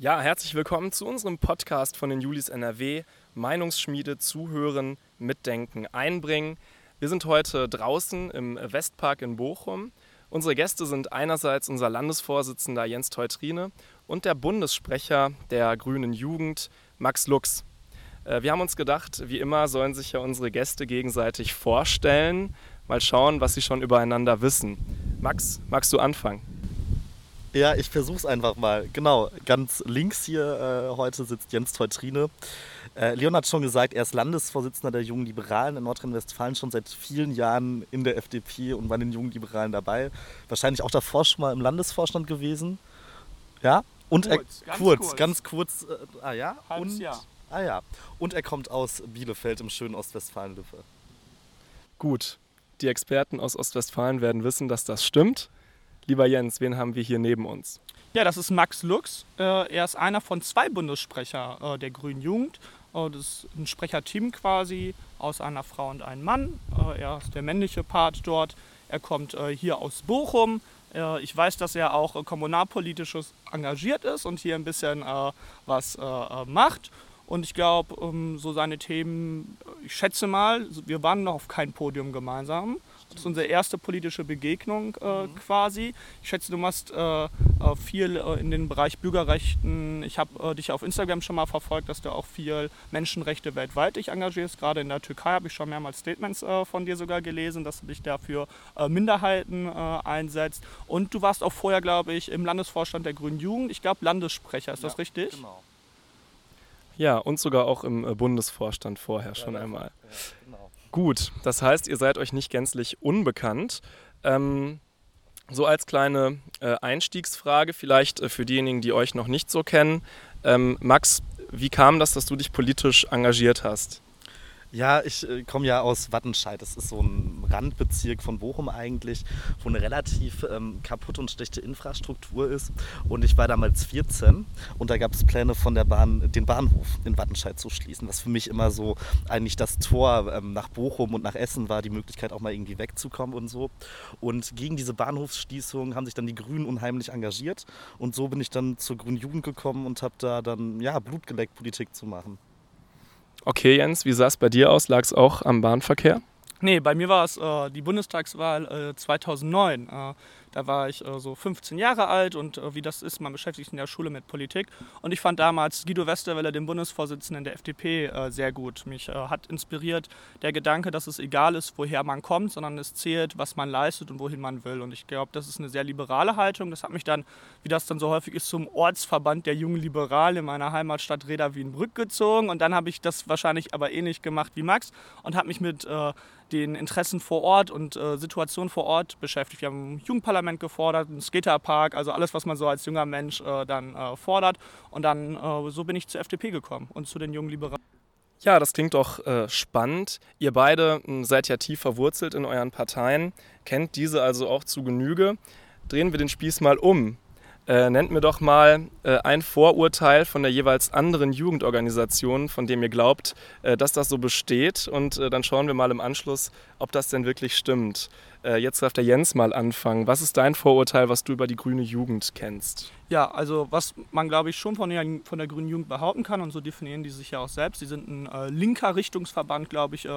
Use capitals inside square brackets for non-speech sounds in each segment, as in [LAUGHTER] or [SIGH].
Ja, herzlich willkommen zu unserem Podcast von den Julis NRW. Meinungsschmiede, Zuhören, Mitdenken, Einbringen. Wir sind heute draußen im Westpark in Bochum. Unsere Gäste sind einerseits unser Landesvorsitzender Jens Teutrine und der Bundessprecher der Grünen Jugend, Max Lux. Äh, wir haben uns gedacht, wie immer sollen sich ja unsere Gäste gegenseitig vorstellen. Mal schauen, was sie schon übereinander wissen. Max, magst du anfangen? Ja, ich versuch's einfach mal. Genau, ganz links hier äh, heute sitzt Jens Teutrine. Äh, Leon hat schon gesagt, er ist Landesvorsitzender der Jungen Liberalen in Nordrhein-Westfalen, schon seit vielen Jahren in der FDP und bei den Jungen Liberalen dabei. Wahrscheinlich auch davor schon mal im Landesvorstand gewesen. Ja? Und kurz, er, ganz kurz, kurz, ganz kurz. Äh, ah ja? Halbes und, Jahr. Ah ja. Und er kommt aus Bielefeld im schönen Ostwestfalen-Lippe. Gut, die Experten aus Ostwestfalen werden wissen, dass das stimmt. Lieber Jens, wen haben wir hier neben uns? Ja, das ist Max Lux. Äh, er ist einer von zwei Bundessprecher äh, der Grünen Jugend. Äh, das ist ein Sprecherteam quasi aus einer Frau und einem Mann. Er ist der männliche Part dort. Er kommt hier aus Bochum. Ich weiß, dass er auch kommunalpolitisch engagiert ist und hier ein bisschen was macht. Und ich glaube, ähm, so seine Themen, ich schätze mal, wir waren noch auf kein Podium gemeinsam. Das ist unsere erste politische Begegnung äh, mhm. quasi. Ich schätze, du machst äh, äh viel äh, in den Bereich Bürgerrechten. Ich habe äh, dich auf Instagram schon mal verfolgt, dass du auch viel Menschenrechte weltweit dich engagierst. Gerade in der Türkei habe ich schon mehrmals Statements äh, von dir sogar gelesen, dass du dich dafür Minderheiten einsetzt. Und du warst auch vorher, glaube ich, im Landesvorstand der Grünen Jugend. Ich glaube, Landessprecher, ist ja, das richtig? Genau. Ja, und sogar auch im Bundesvorstand vorher ja, schon einmal. Ja. Gut, das heißt, ihr seid euch nicht gänzlich unbekannt. Ähm, so als kleine äh, Einstiegsfrage, vielleicht äh, für diejenigen, die euch noch nicht so kennen. Ähm, Max, wie kam das, dass du dich politisch engagiert hast? Ja, ich äh, komme ja aus Wattenscheid. Das ist so ein Randbezirk von Bochum eigentlich, wo eine relativ ähm, kaputte und schlechte Infrastruktur ist. Und ich war damals 14 und da gab es Pläne von der Bahn, den Bahnhof in Wattenscheid zu schließen, was für mich immer so eigentlich das Tor ähm, nach Bochum und nach Essen war, die Möglichkeit auch mal irgendwie wegzukommen und so. Und gegen diese Bahnhofsschließung haben sich dann die Grünen unheimlich engagiert und so bin ich dann zur Grünen Jugend gekommen und habe da dann ja Blut geleckt, Politik zu machen. Okay, Jens, wie sah es bei dir aus? Lag es auch am Bahnverkehr? Nee, bei mir war es äh, die Bundestagswahl äh, 2009. Äh, da war ich äh, so 15 Jahre alt und äh, wie das ist, man beschäftigt sich in der Schule mit Politik. Und ich fand damals Guido Westerwelle, den Bundesvorsitzenden der FDP, äh, sehr gut. Mich hat inspiriert der Gedanke, dass es egal ist, woher man kommt, sondern es zählt, was man leistet und wohin man will. Und ich glaube, das ist eine sehr liberale Haltung. Das hat mich dann, wie das dann so häufig ist, zum Ortsverband der jungen Liberalen in meiner Heimatstadt Reda Wienbrück gezogen. Und dann habe ich das wahrscheinlich aber ähnlich gemacht wie Max und habe mich mit den Interessen vor Ort und äh, Situationen vor Ort beschäftigt. Wir haben ein Jugendparlament gefordert, einen Skaterpark, also alles, was man so als junger Mensch äh, dann äh, fordert. Und dann äh, so bin ich zur FDP gekommen und zu den jungen Liberalen. Ja, das klingt doch äh, spannend. Ihr beide hm, seid ja tief verwurzelt in euren Parteien, kennt diese also auch zu Genüge. Drehen wir den Spieß mal um. Äh, nennt mir doch mal äh, ein Vorurteil von der jeweils anderen Jugendorganisation, von dem ihr glaubt, äh, dass das so besteht. Und äh, dann schauen wir mal im Anschluss, ob das denn wirklich stimmt. Äh, jetzt darf der Jens mal anfangen. Was ist dein Vorurteil, was du über die grüne Jugend kennst? Ja, also was man, glaube ich, schon von der, von der grünen Jugend behaupten kann, und so definieren die sich ja auch selbst, sie sind ein äh, linker Richtungsverband, glaube ich,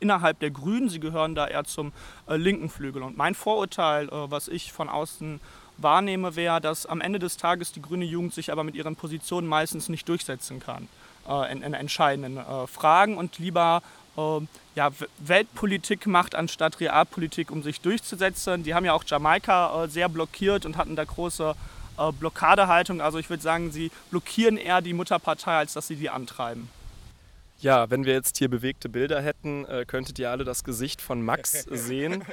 innerhalb der Grünen. Sie gehören da eher zum linken Flügel. Und mein Vorurteil, was ich von außen wahrnehme, wäre, dass am Ende des Tages die grüne Jugend sich aber mit ihren Positionen meistens nicht durchsetzen kann äh, in, in, entscheidenden äh, Fragen und lieber äh, ja, Weltpolitik macht anstatt Realpolitik, um sich durchzusetzen. Die haben ja auch Jamaika äh, sehr blockiert und hatten da große äh, Blockadehaltung. Also ich würde sagen, sie blockieren eher die Mutterpartei, als dass sie die antreiben. Ja, wenn wir jetzt hier bewegte Bilder hätten, äh, könntet ihr alle das Gesicht von Max [LAUGHS] sehen.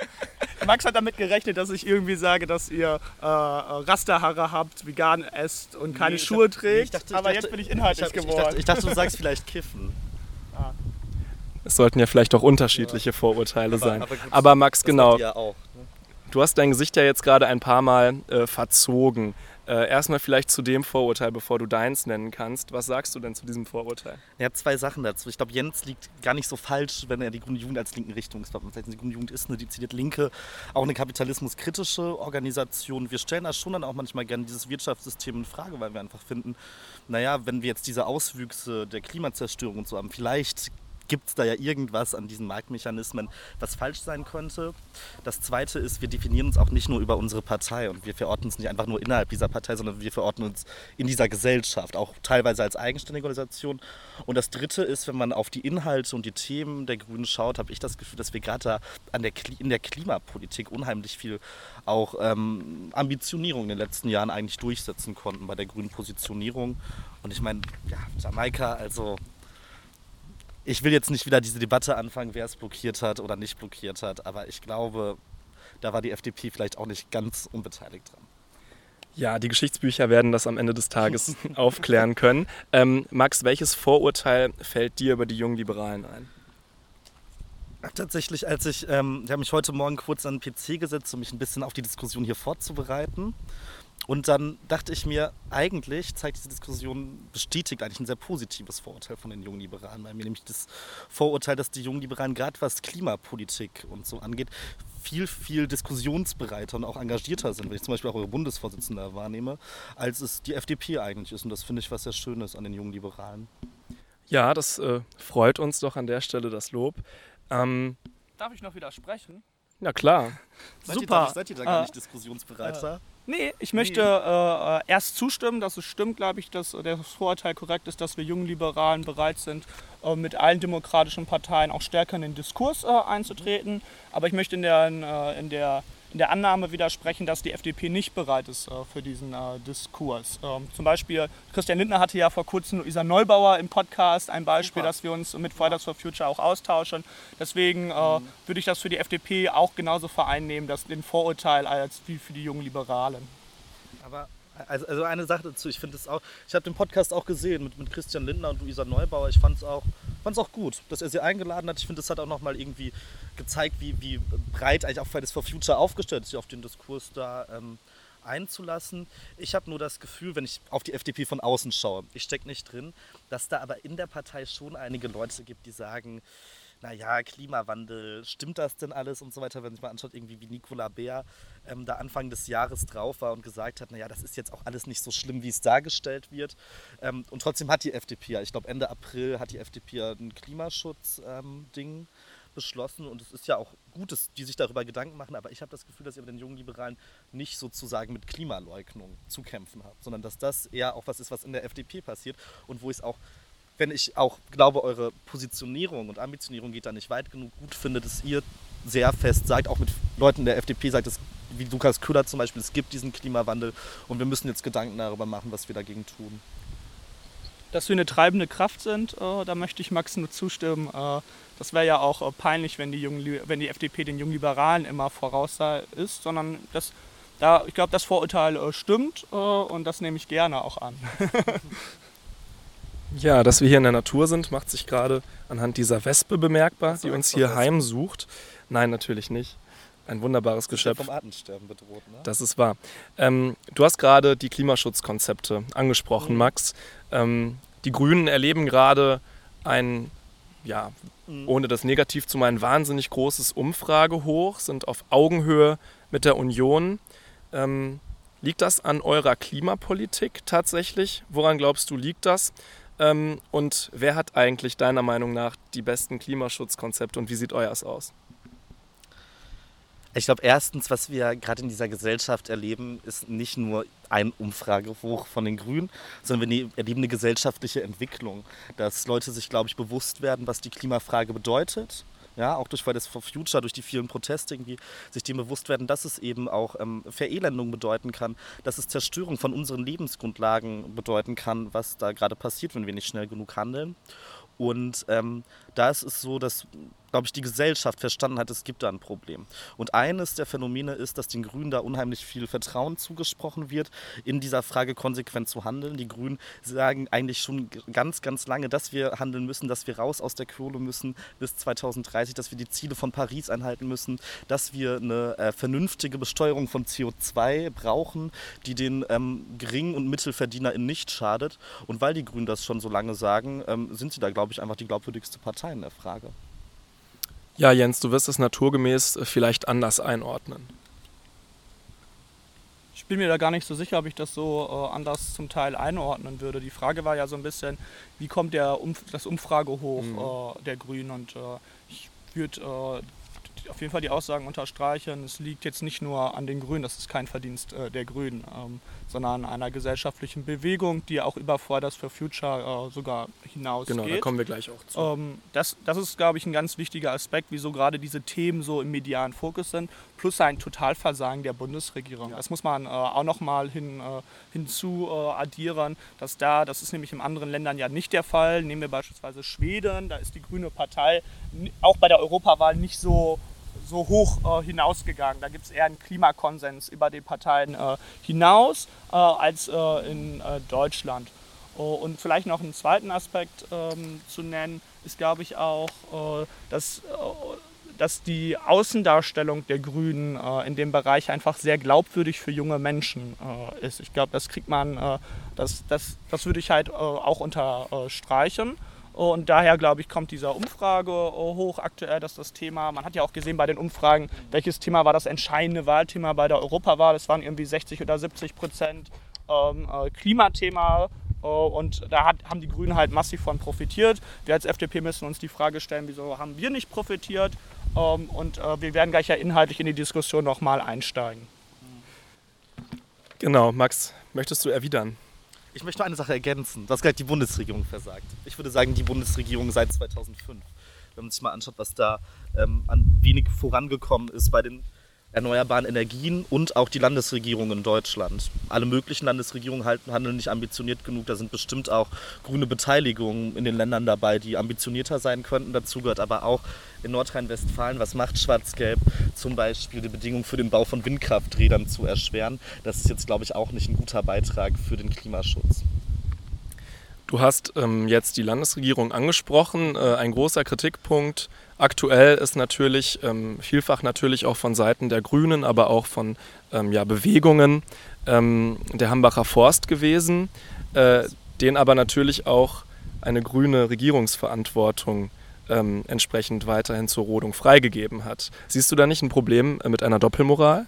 Max hat damit gerechnet, dass ich irgendwie sage, dass ihr äh, Rasterhaare habt, vegan esst und keine nee, Schuhe hab, trägt. Nee, dachte, aber dachte, jetzt bin ich inhaltlich ich, geworden. Ich dachte, ich dachte, du sagst vielleicht kiffen. [LAUGHS] Ah. Es sollten ja vielleicht auch unterschiedliche ja. Vorurteile aber, sein. Aber, aber Max, genau. Auch, ne? Du hast dein Gesicht ja jetzt gerade ein paar Mal äh, verzogen. Äh, erstmal vielleicht zu dem Vorurteil, bevor du deins nennen kannst. Was sagst du denn zu diesem Vorurteil? Er hat zwei Sachen dazu. Ich glaube, Jens liegt gar nicht so falsch, wenn er die Grüne Jugend als linken Richtungswappen setzt. Die Grüne Jugend ist eine dezidiert linke, auch eine kapitalismuskritische Organisation. Wir stellen da schon dann auch manchmal gerne dieses Wirtschaftssystem in Frage, weil wir einfach finden, naja, wenn wir jetzt diese Auswüchse der Klimazerstörung und so haben, vielleicht gibt es da ja irgendwas an diesen Marktmechanismen, was falsch sein könnte. Das Zweite ist, wir definieren uns auch nicht nur über unsere Partei und wir verorten uns nicht einfach nur innerhalb dieser Partei, sondern wir verorten uns in dieser Gesellschaft, auch teilweise als eigenständige Organisation. Und das Dritte ist, wenn man auf die Inhalte und die Themen der Grünen schaut, habe ich das Gefühl, dass wir gerade da an der in der Klimapolitik unheimlich viel auch ähm, Ambitionierung in den letzten Jahren eigentlich durchsetzen konnten bei der grünen Positionierung. Und ich meine, ja, Jamaika, also ich will jetzt nicht wieder diese Debatte anfangen, wer es blockiert hat oder nicht blockiert hat, aber ich glaube, da war die FDP vielleicht auch nicht ganz unbeteiligt dran. Ja, die Geschichtsbücher werden das am Ende des Tages [LAUGHS] aufklären können. Ähm, Max, welches Vorurteil fällt dir über die jungen Liberalen ein? Tatsächlich, als ich, ähm, ich habe mich heute Morgen kurz an den PC gesetzt, um mich ein bisschen auf die Diskussion hier vorzubereiten. Und dann dachte ich mir, eigentlich zeigt diese Diskussion, bestätigt eigentlich ein sehr positives Vorurteil von den jungen Liberalen bei mir, nämlich das Vorurteil, dass die jungen Liberalen gerade was Klimapolitik und so angeht, viel, viel diskussionsbereiter und auch engagierter sind, wenn ich zum Beispiel auch eure Bundesvorsitzende wahrnehme, als es die FDP eigentlich ist. Und das finde ich was sehr Schönes an den jungen Liberalen. Ja, das äh, freut uns doch an der Stelle das Lob. Ähm, Darf ich noch widersprechen? Na klar. Seid Super. Ihr da, seid ihr da gar nicht diskussionsbereiter? Äh, Nee, ich möchte äh, äh, erst zustimmen, dass es stimmt, glaube ich, dass das Vorurteil korrekt ist, dass wir jungen Liberalen bereit sind, äh, mit allen demokratischen Parteien auch stärker in den Diskurs äh, einzutreten. Aber ich möchte in der, äh, in der in der Annahme widersprechen, dass die FDP nicht bereit ist äh, für diesen äh, Diskurs. Ähm, zum Beispiel, Christian Lindner hatte ja vor kurzem Luisa Neubauer im Podcast ein Beispiel, Super. dass wir uns mit Fridays for Future auch austauschen. Deswegen äh, mhm. würde ich das für die FDP auch genauso vereinnehmen, dass den Vorurteil als wie für die jungen Liberalen. Also, also eine Sache dazu, ich finde es auch, ich habe den Podcast auch gesehen mit, mit Christian Lindner und Luisa Neubauer. Ich fand es auch, auch gut, dass er sie eingeladen hat. Ich finde, das hat auch nochmal irgendwie gezeigt, wie, wie breit eigentlich auch Fridays for Future aufgestellt ist, sich auf den Diskurs da ähm, einzulassen. Ich habe nur das Gefühl, wenn ich auf die FDP von außen schaue, ich stecke nicht drin, dass da aber in der Partei schon einige Leute gibt, die sagen, naja, Klimawandel, stimmt das denn alles und so weiter, wenn sich mal anschaut, irgendwie wie Nicola Bär ähm, da Anfang des Jahres drauf war und gesagt hat, naja, das ist jetzt auch alles nicht so schlimm, wie es dargestellt wird. Ähm, und trotzdem hat die FDP, ich glaube Ende April hat die FDP ein Klimaschutz-Ding ähm, beschlossen und es ist ja auch gut, dass die sich darüber Gedanken machen, aber ich habe das Gefühl, dass ihr mit den jungen Liberalen nicht sozusagen mit Klimaleugnung zu kämpfen habt, sondern dass das eher auch was ist, was in der FDP passiert und wo ich es auch wenn ich auch glaube, eure Positionierung und Ambitionierung geht da nicht weit genug, gut finde, dass ihr sehr fest sagt, auch mit Leuten der FDP sagt, es, wie Lukas Köhler zum Beispiel, es gibt diesen Klimawandel und wir müssen jetzt Gedanken darüber machen, was wir dagegen tun. Dass wir eine treibende Kraft sind, äh, da möchte ich Max nur zustimmen. Äh, das wäre ja auch äh, peinlich, wenn die, jungen, wenn die FDP den jungen Liberalen immer voraus ist, sondern das, da, ich glaube, das Vorurteil äh, stimmt äh, und das nehme ich gerne auch an. [LAUGHS] Ja, dass wir hier in der Natur sind, macht sich gerade anhand dieser Wespe bemerkbar, die uns hier heimsucht. Nein, natürlich nicht. Ein wunderbares Geschöpf. Vom Artensterben bedroht, ne? Das ist wahr. Ähm, du hast gerade die Klimaschutzkonzepte angesprochen, mhm. Max. Ähm, die Grünen erleben gerade ein, ja, mhm. ohne das negativ zu meinen, wahnsinnig großes Umfragehoch, sind auf Augenhöhe mit der Union. Ähm, liegt das an eurer Klimapolitik tatsächlich? Woran glaubst du, liegt das? Ähm, und wer hat eigentlich deiner Meinung nach die besten Klimaschutzkonzepte und wie sieht euers aus? Ich glaube, erstens, was wir gerade in dieser Gesellschaft erleben, ist nicht nur ein Umfragehoch von den Grünen, sondern wir erleben eine gesellschaftliche Entwicklung, dass Leute sich, glaube ich, bewusst werden, was die Klimafrage bedeutet ja, auch durch Fridays for Future, durch die vielen Proteste irgendwie, sich dem bewusst werden, dass es eben auch ähm, Verelendung bedeuten kann, dass es Zerstörung von unseren Lebensgrundlagen bedeuten kann, was da gerade passiert, wenn wir nicht schnell genug handeln. Und ähm, da ist es so, dass glaube ich, die Gesellschaft verstanden hat, es gibt da ein Problem. Und eines der Phänomene ist, dass den Grünen da unheimlich viel Vertrauen zugesprochen wird, in dieser Frage konsequent zu handeln. Die Grünen sagen eigentlich schon ganz, ganz lange, dass wir handeln müssen, dass wir raus aus der Kohle müssen bis 2030, dass wir die Ziele von Paris einhalten müssen, dass wir eine äh, vernünftige Besteuerung von CO2 brauchen, die den ähm, Gering- und MittelverdienerInnen nicht schadet. Und weil die Grünen das schon so lange sagen, ähm, sind sie da, glaube ich, einfach die glaubwürdigste Partei in der Frage. Ja, Jens, du wirst es naturgemäß vielleicht anders einordnen. Ich bin mir da gar nicht so sicher, ob ich das so äh, anders zum Teil einordnen würde. Die Frage war ja so ein bisschen, wie kommt der Umf das Umfrage hoch mhm. äh, der Grünen? Und äh, ich würde äh, auf jeden Fall die Aussagen unterstreichen. Es liegt jetzt nicht nur an den Grünen, das ist kein Verdienst äh, der Grünen, ähm, sondern an einer gesellschaftlichen Bewegung, die auch über Fridays for Future äh, sogar hinausgeht. Genau, da kommen wir gleich auch zu. Ähm, das, das ist, glaube ich, ein ganz wichtiger Aspekt, wieso gerade diese Themen so im medialen Fokus sind, plus ein Totalversagen der Bundesregierung. Ja. Das muss man äh, auch nochmal hin, äh, hinzu äh, addieren, dass da, das ist nämlich in anderen Ländern ja nicht der Fall. Nehmen wir beispielsweise Schweden, da ist die Grüne Partei auch bei der Europawahl nicht so so hoch äh, hinausgegangen. Da gibt es eher einen Klimakonsens über die Parteien äh, hinaus äh, als äh, in äh, Deutschland. Oh, und vielleicht noch einen zweiten Aspekt ähm, zu nennen, ist, glaube ich, auch, dass, dass die Außendarstellung der Grünen in dem Bereich einfach sehr glaubwürdig für junge Menschen ist. Ich glaube, das kriegt man, das, das, das würde ich halt auch unterstreichen. Und daher, glaube ich, kommt dieser Umfrage äh, hoch aktuell, dass das Thema, man hat ja auch gesehen bei den Umfragen, welches Thema war das entscheidende Wahlthema bei der Europawahl. Es waren irgendwie 60 oder 70 Prozent ähm, äh, Klimathema. Äh, und da hat, haben die Grünen halt massiv von profitiert. Wir als FDP müssen uns die Frage stellen, wieso haben wir nicht profitiert? Ähm, und äh, wir werden gleich ja inhaltlich in die Diskussion nochmal einsteigen. Genau, Max, möchtest du erwidern? Ich möchte nur eine Sache ergänzen. Du hast gerade die Bundesregierung versagt. Ich würde sagen, die Bundesregierung seit 2005. Wenn man sich mal anschaut, was da ähm, an wenig vorangekommen ist bei den erneuerbaren Energien und auch die Landesregierung in Deutschland. Alle möglichen Landesregierungen halten, handeln nicht ambitioniert genug. Da sind bestimmt auch grüne Beteiligungen in den Ländern dabei, die ambitionierter sein könnten. Dazu gehört aber auch in Nordrhein-Westfalen, was macht Schwarz-Gelb, zum Beispiel die Bedingungen für den Bau von Windkrafträdern zu erschweren. Das ist jetzt, glaube ich, auch nicht ein guter Beitrag für den Klimaschutz. Du hast ähm, jetzt die Landesregierung angesprochen. Äh, ein großer Kritikpunkt aktuell ist natürlich ähm, vielfach natürlich auch von Seiten der Grünen, aber auch von ähm, ja, Bewegungen ähm, der Hambacher Forst gewesen, äh, den aber natürlich auch eine grüne Regierungsverantwortung ähm, entsprechend weiterhin zur Rodung freigegeben hat. Siehst du da nicht ein Problem äh, mit einer Doppelmoral?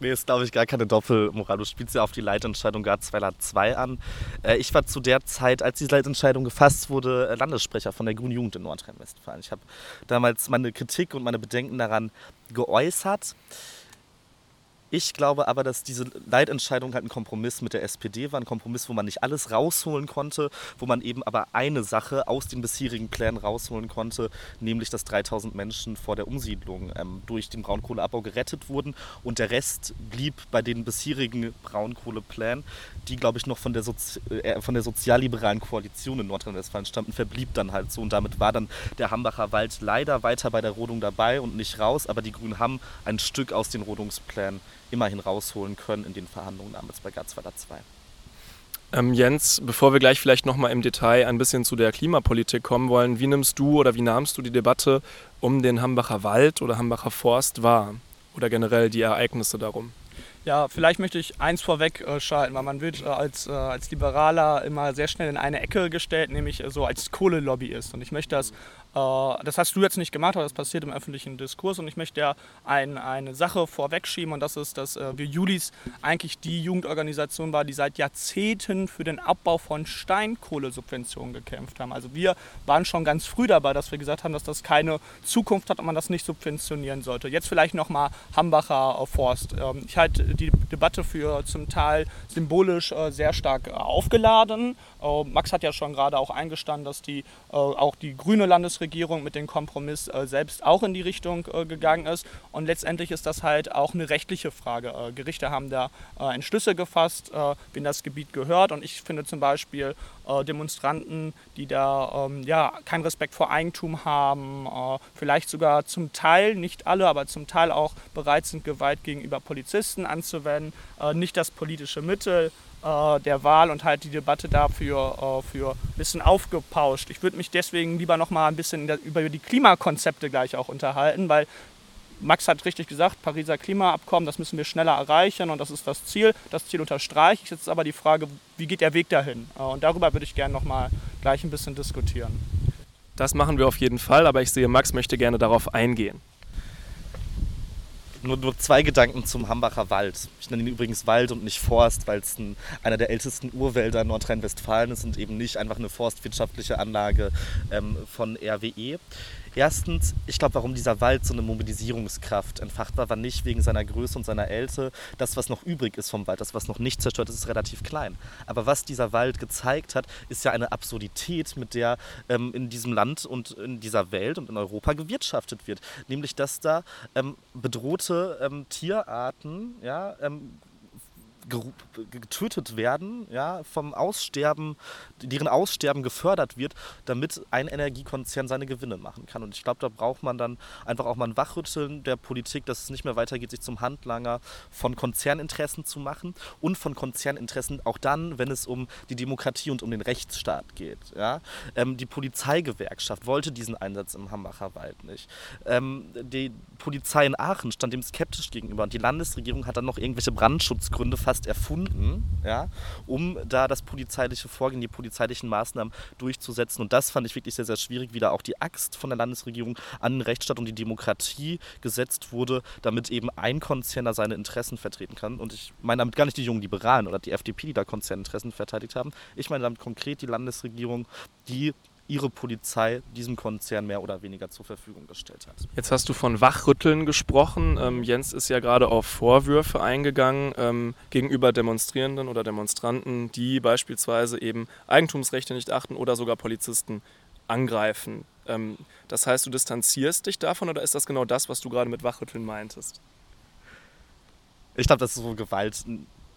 Nee, ist glaube ich gar keine Doppelmoral. Du spielst ja auf die Leitentscheidung Garzweiler 2 an. Äh, ich war zu der Zeit, als diese Leitentscheidung gefasst wurde, äh, Landessprecher von der Grünen Jugend in Nordrhein-Westfalen. Ich habe damals meine Kritik und meine Bedenken daran geäußert. Ich glaube aber, dass diese Leitentscheidung halt ein Kompromiss mit der SPD war, ein Kompromiss, wo man nicht alles rausholen konnte, wo man eben aber eine Sache aus den bisherigen Plänen rausholen konnte, nämlich dass 3000 Menschen vor der Umsiedlung ähm, durch den Braunkohleabbau gerettet wurden und der Rest blieb bei den bisherigen Braunkohleplänen, die glaube ich noch von der, Sozi äh, von der sozialliberalen Koalition in Nordrhein-Westfalen stammten, verblieb dann halt so. Und damit war dann der Hambacher Wald leider weiter bei der Rodung dabei und nicht raus, aber die Grünen haben ein Stück aus den Rodungsplänen immerhin rausholen können in den Verhandlungen damals bei Garzweiler 2. Ähm, Jens, bevor wir gleich vielleicht nochmal im Detail ein bisschen zu der Klimapolitik kommen wollen, wie nimmst du oder wie nahmst du die Debatte um den Hambacher Wald oder Hambacher Forst wahr? Oder generell die Ereignisse darum? Ja, vielleicht möchte ich eins vorweg äh, schalten, weil man wird äh, als, äh, als Liberaler immer sehr schnell in eine Ecke gestellt, nämlich äh, so als Kohlelobbyist. Und ich möchte das das hast du jetzt nicht gemacht, aber das passiert im öffentlichen Diskurs und ich möchte ja ein, eine Sache vorwegschieben und das ist, dass äh, wir Julis eigentlich die Jugendorganisation war, die seit Jahrzehnten für den Abbau von Steinkohlesubventionen gekämpft haben. Also wir waren schon ganz früh dabei, dass wir gesagt haben, dass das keine Zukunft hat und man das nicht subventionieren sollte. Jetzt vielleicht nochmal Hambacher Forst. Ähm, ich halte die Debatte für zum Teil symbolisch äh, sehr stark äh, aufgeladen. Äh, Max hat ja schon gerade auch eingestanden, dass die, äh, auch die grüne Landesregierung mit dem Kompromiss äh, selbst auch in die Richtung gegangen ist. Und letztendlich ist das halt auch eine rechtliche Frage. Gerichte haben da Entschlüsse gefasst, wem das Gebiet gehört. Und ich finde zum Beispiel Demonstranten, die da ähm, ja, keinen Respekt vor Eigentum haben, vielleicht sogar zum Teil, nicht alle, aber zum Teil auch bereit sind, Gewalt gegenüber Polizisten anzuwenden, nicht das politische Mittel äh, der Wahl und halt die Debatte dafür äh, für ein bisschen aufgepauscht. Ich würde mich deswegen lieber noch mal ein bisschen über die Klimakonzepte gleich auch unterhalten, weil Max hat richtig gesagt, Pariser Klimaabkommen, das müssen wir schneller erreichen und das ist das Ziel. Das Ziel unterstreiche ich. Jetzt ist aber die Frage, wie geht der Weg dahin? Äh, und darüber würde ich gerne noch mal gleich ein bisschen diskutieren. Das machen wir auf jeden Fall, aber ich sehe, Max möchte gerne darauf eingehen nur, nur zwei Gedanken zum Hambacher Wald. Ich nenne ihn übrigens Wald und nicht Forst, weil es ein, einer der ältesten Urwälder in Nordrhein-Westfalen ist und eben nicht einfach eine forstwirtschaftliche Anlage ähm, von RWE. Erstens, ich glaube, warum dieser Wald so eine Mobilisierungskraft entfacht war, war nicht wegen seiner Größe und seiner Älte. Das, was noch übrig ist vom Wald, das, was noch nicht zerstört ist, ist relativ klein. Aber was dieser Wald gezeigt hat, ist ja eine Absurdität, mit der ähm, in diesem Land und in dieser Welt und in Europa gewirtschaftet wird. Nämlich, dass da ähm, bedrohte ähm, Tierarten ja, ähm, getötet werden, ja, vom Aussterben, deren Aussterben gefördert wird, damit ein Energiekonzern seine Gewinne machen kann. Und ich glaube, da braucht man dann einfach auch mal ein Wachrütteln der Politik, dass es nicht mehr weitergeht, sich zum Handlanger von Konzerninteressen zu machen und von Konzerninteressen auch dann, wenn es um die Demokratie und um den Rechtsstaat geht. Ja. Ähm, die Polizeigewerkschaft wollte diesen Einsatz im Hambacher Wald nicht. Ähm, die Polizei in Aachen stand dem skeptisch gegenüber und die Landesregierung hat dann noch irgendwelche Brandschutzgründe fast erfunden, ja, um da das polizeiliche Vorgehen, die polizeilichen Maßnahmen durchzusetzen. Und das fand ich wirklich sehr, sehr schwierig, wie da auch die Axt von der Landesregierung an den Rechtsstaat und die Demokratie gesetzt wurde, damit eben ein Konzern da seine Interessen vertreten kann. Und ich meine damit gar nicht die jungen Liberalen oder die FDP, die da Konzerninteressen verteidigt haben. Ich meine damit konkret die Landesregierung, die ihre Polizei diesem Konzern mehr oder weniger zur Verfügung gestellt hat. Jetzt hast du von Wachrütteln gesprochen. Ähm, Jens ist ja gerade auf Vorwürfe eingegangen ähm, gegenüber Demonstrierenden oder Demonstranten, die beispielsweise eben Eigentumsrechte nicht achten oder sogar Polizisten angreifen. Ähm, das heißt, du distanzierst dich davon oder ist das genau das, was du gerade mit Wachrütteln meintest? Ich glaube, dass so Gewalt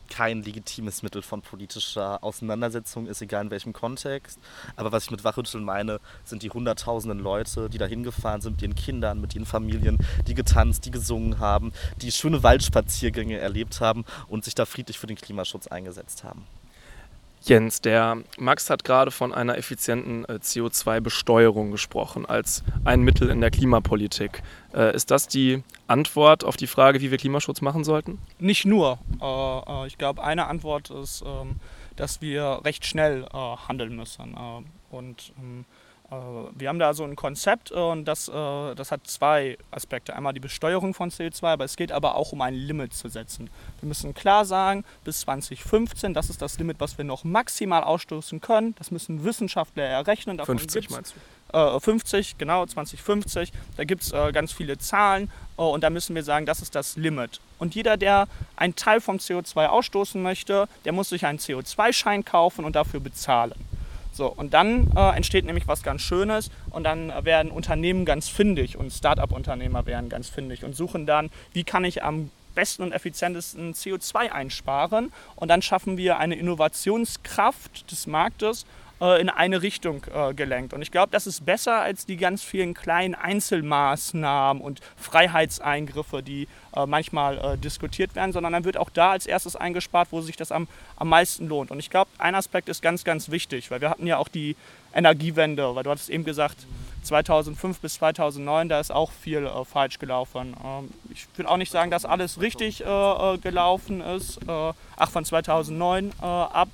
kein legitimes Mittel von politischer Auseinandersetzung ist, egal in welchem Kontext. Aber was ich mit Wachrütteln meine, sind die hunderttausenden Leute, die da hingefahren sind mit ihren Kindern, mit ihren Familien, die getanzt, die gesungen haben, die schöne Waldspaziergänge erlebt haben und sich da friedlich für den Klimaschutz eingesetzt haben. Jens, der Max hat gerade von einer effizienten äh, CO2-Besteuerung gesprochen als ein Mittel in der Klimapolitik. Äh, ist das die Antwort auf die Frage, wie wir Klimaschutz machen sollten? Nicht nur. Äh, ich glaube, eine Antwort ist, ähm, dass wir recht schnell handeln müssen. Und ähm, äh, wir haben da so ein Konzept äh, und das, äh, das hat zwei Aspekte. Einmal die Besteuerung von CO2, aber es geht aber auch um ein Limit zu setzen. Wir müssen klar sagen, bis 2015, das ist das Limit, was wir noch maximal ausstoßen können. Das müssen Wissenschaftler errechnen. Davon 50 meinst du? 50, genau, 2050. Da gibt es ganz viele Zahlen und da müssen wir sagen, das ist das Limit. Und jeder, der einen Teil vom CO2 ausstoßen möchte, der muss sich einen CO2-Schein kaufen und dafür bezahlen. So, und dann äh, entsteht nämlich was ganz Schönes und dann werden Unternehmen ganz findig und Start-up-Unternehmer werden ganz findig und suchen dann, wie kann ich am besten und effizientesten CO2 einsparen und dann schaffen wir eine Innovationskraft des Marktes äh, in eine Richtung äh, gelenkt. Und ich glaube, das ist besser als die ganz vielen kleinen Einzelmaßnahmen und Freiheitseingriffe, die äh, manchmal diskutiert werden, sondern dann wird auch da als erstes eingespart, wo sich das am, am meisten lohnt. Und ich glaube, ein Aspekt ist ganz, ganz wichtig, weil wir hatten ja auch die Energiewende, weil du hattest eben gesagt, 2005 bis 2009, da ist auch viel äh, falsch gelaufen. Ähm, ich will auch nicht sagen, dass alles richtig äh, gelaufen ist. Äh, ach, von 2009 ab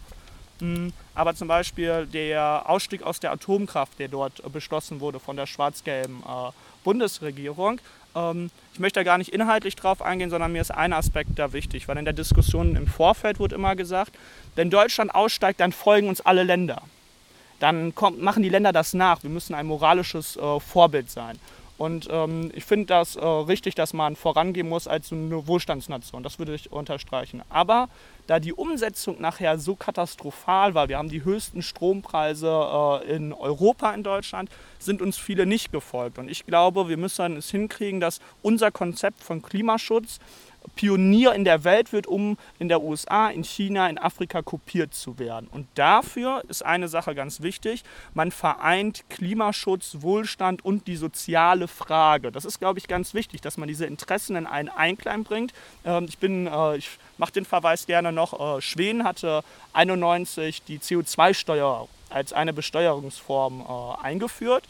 aber zum Beispiel der Ausstieg aus der Atomkraft, der dort beschlossen wurde von der schwarz-gelben äh, Bundesregierung, ähm, ich möchte da gar nicht inhaltlich drauf eingehen, sondern mir ist ein Aspekt da wichtig, weil in der Diskussion im Vorfeld wurde immer gesagt, wenn Deutschland aussteigt, dann folgen uns alle Länder. Dann machen die Länder das nach. Wir müssen ein moralisches äh, Vorbild sein. Und ähm, ich finde das äh, richtig, dass man vorangehen muss als eine Wohlstandsnation. Das würde ich unterstreichen. Aber da die Umsetzung nachher so katastrophal war, wir haben die höchsten Strompreise äh, in Europa in Deutschland, sind uns viele nicht gefolgt. Und ich glaube, wir müssen es hinkriegen, dass unser Konzept von Klimaschutz Pionier in der Welt wird, um in der USA, in China, in Afrika kopiert zu werden. Und dafür ist eine Sache ganz wichtig, man vereint Klimaschutz, Wohlstand und die soziale Frage. Das ist, glaube ich, ganz wichtig, dass man diese Interessen in einen Einklang bringt. Ähm, ich bin, äh, ich mache den Verweis gerne noch, äh, Schweden hatte 91 die CO2-Steuer als eine Besteuerungsform äh, eingeführt.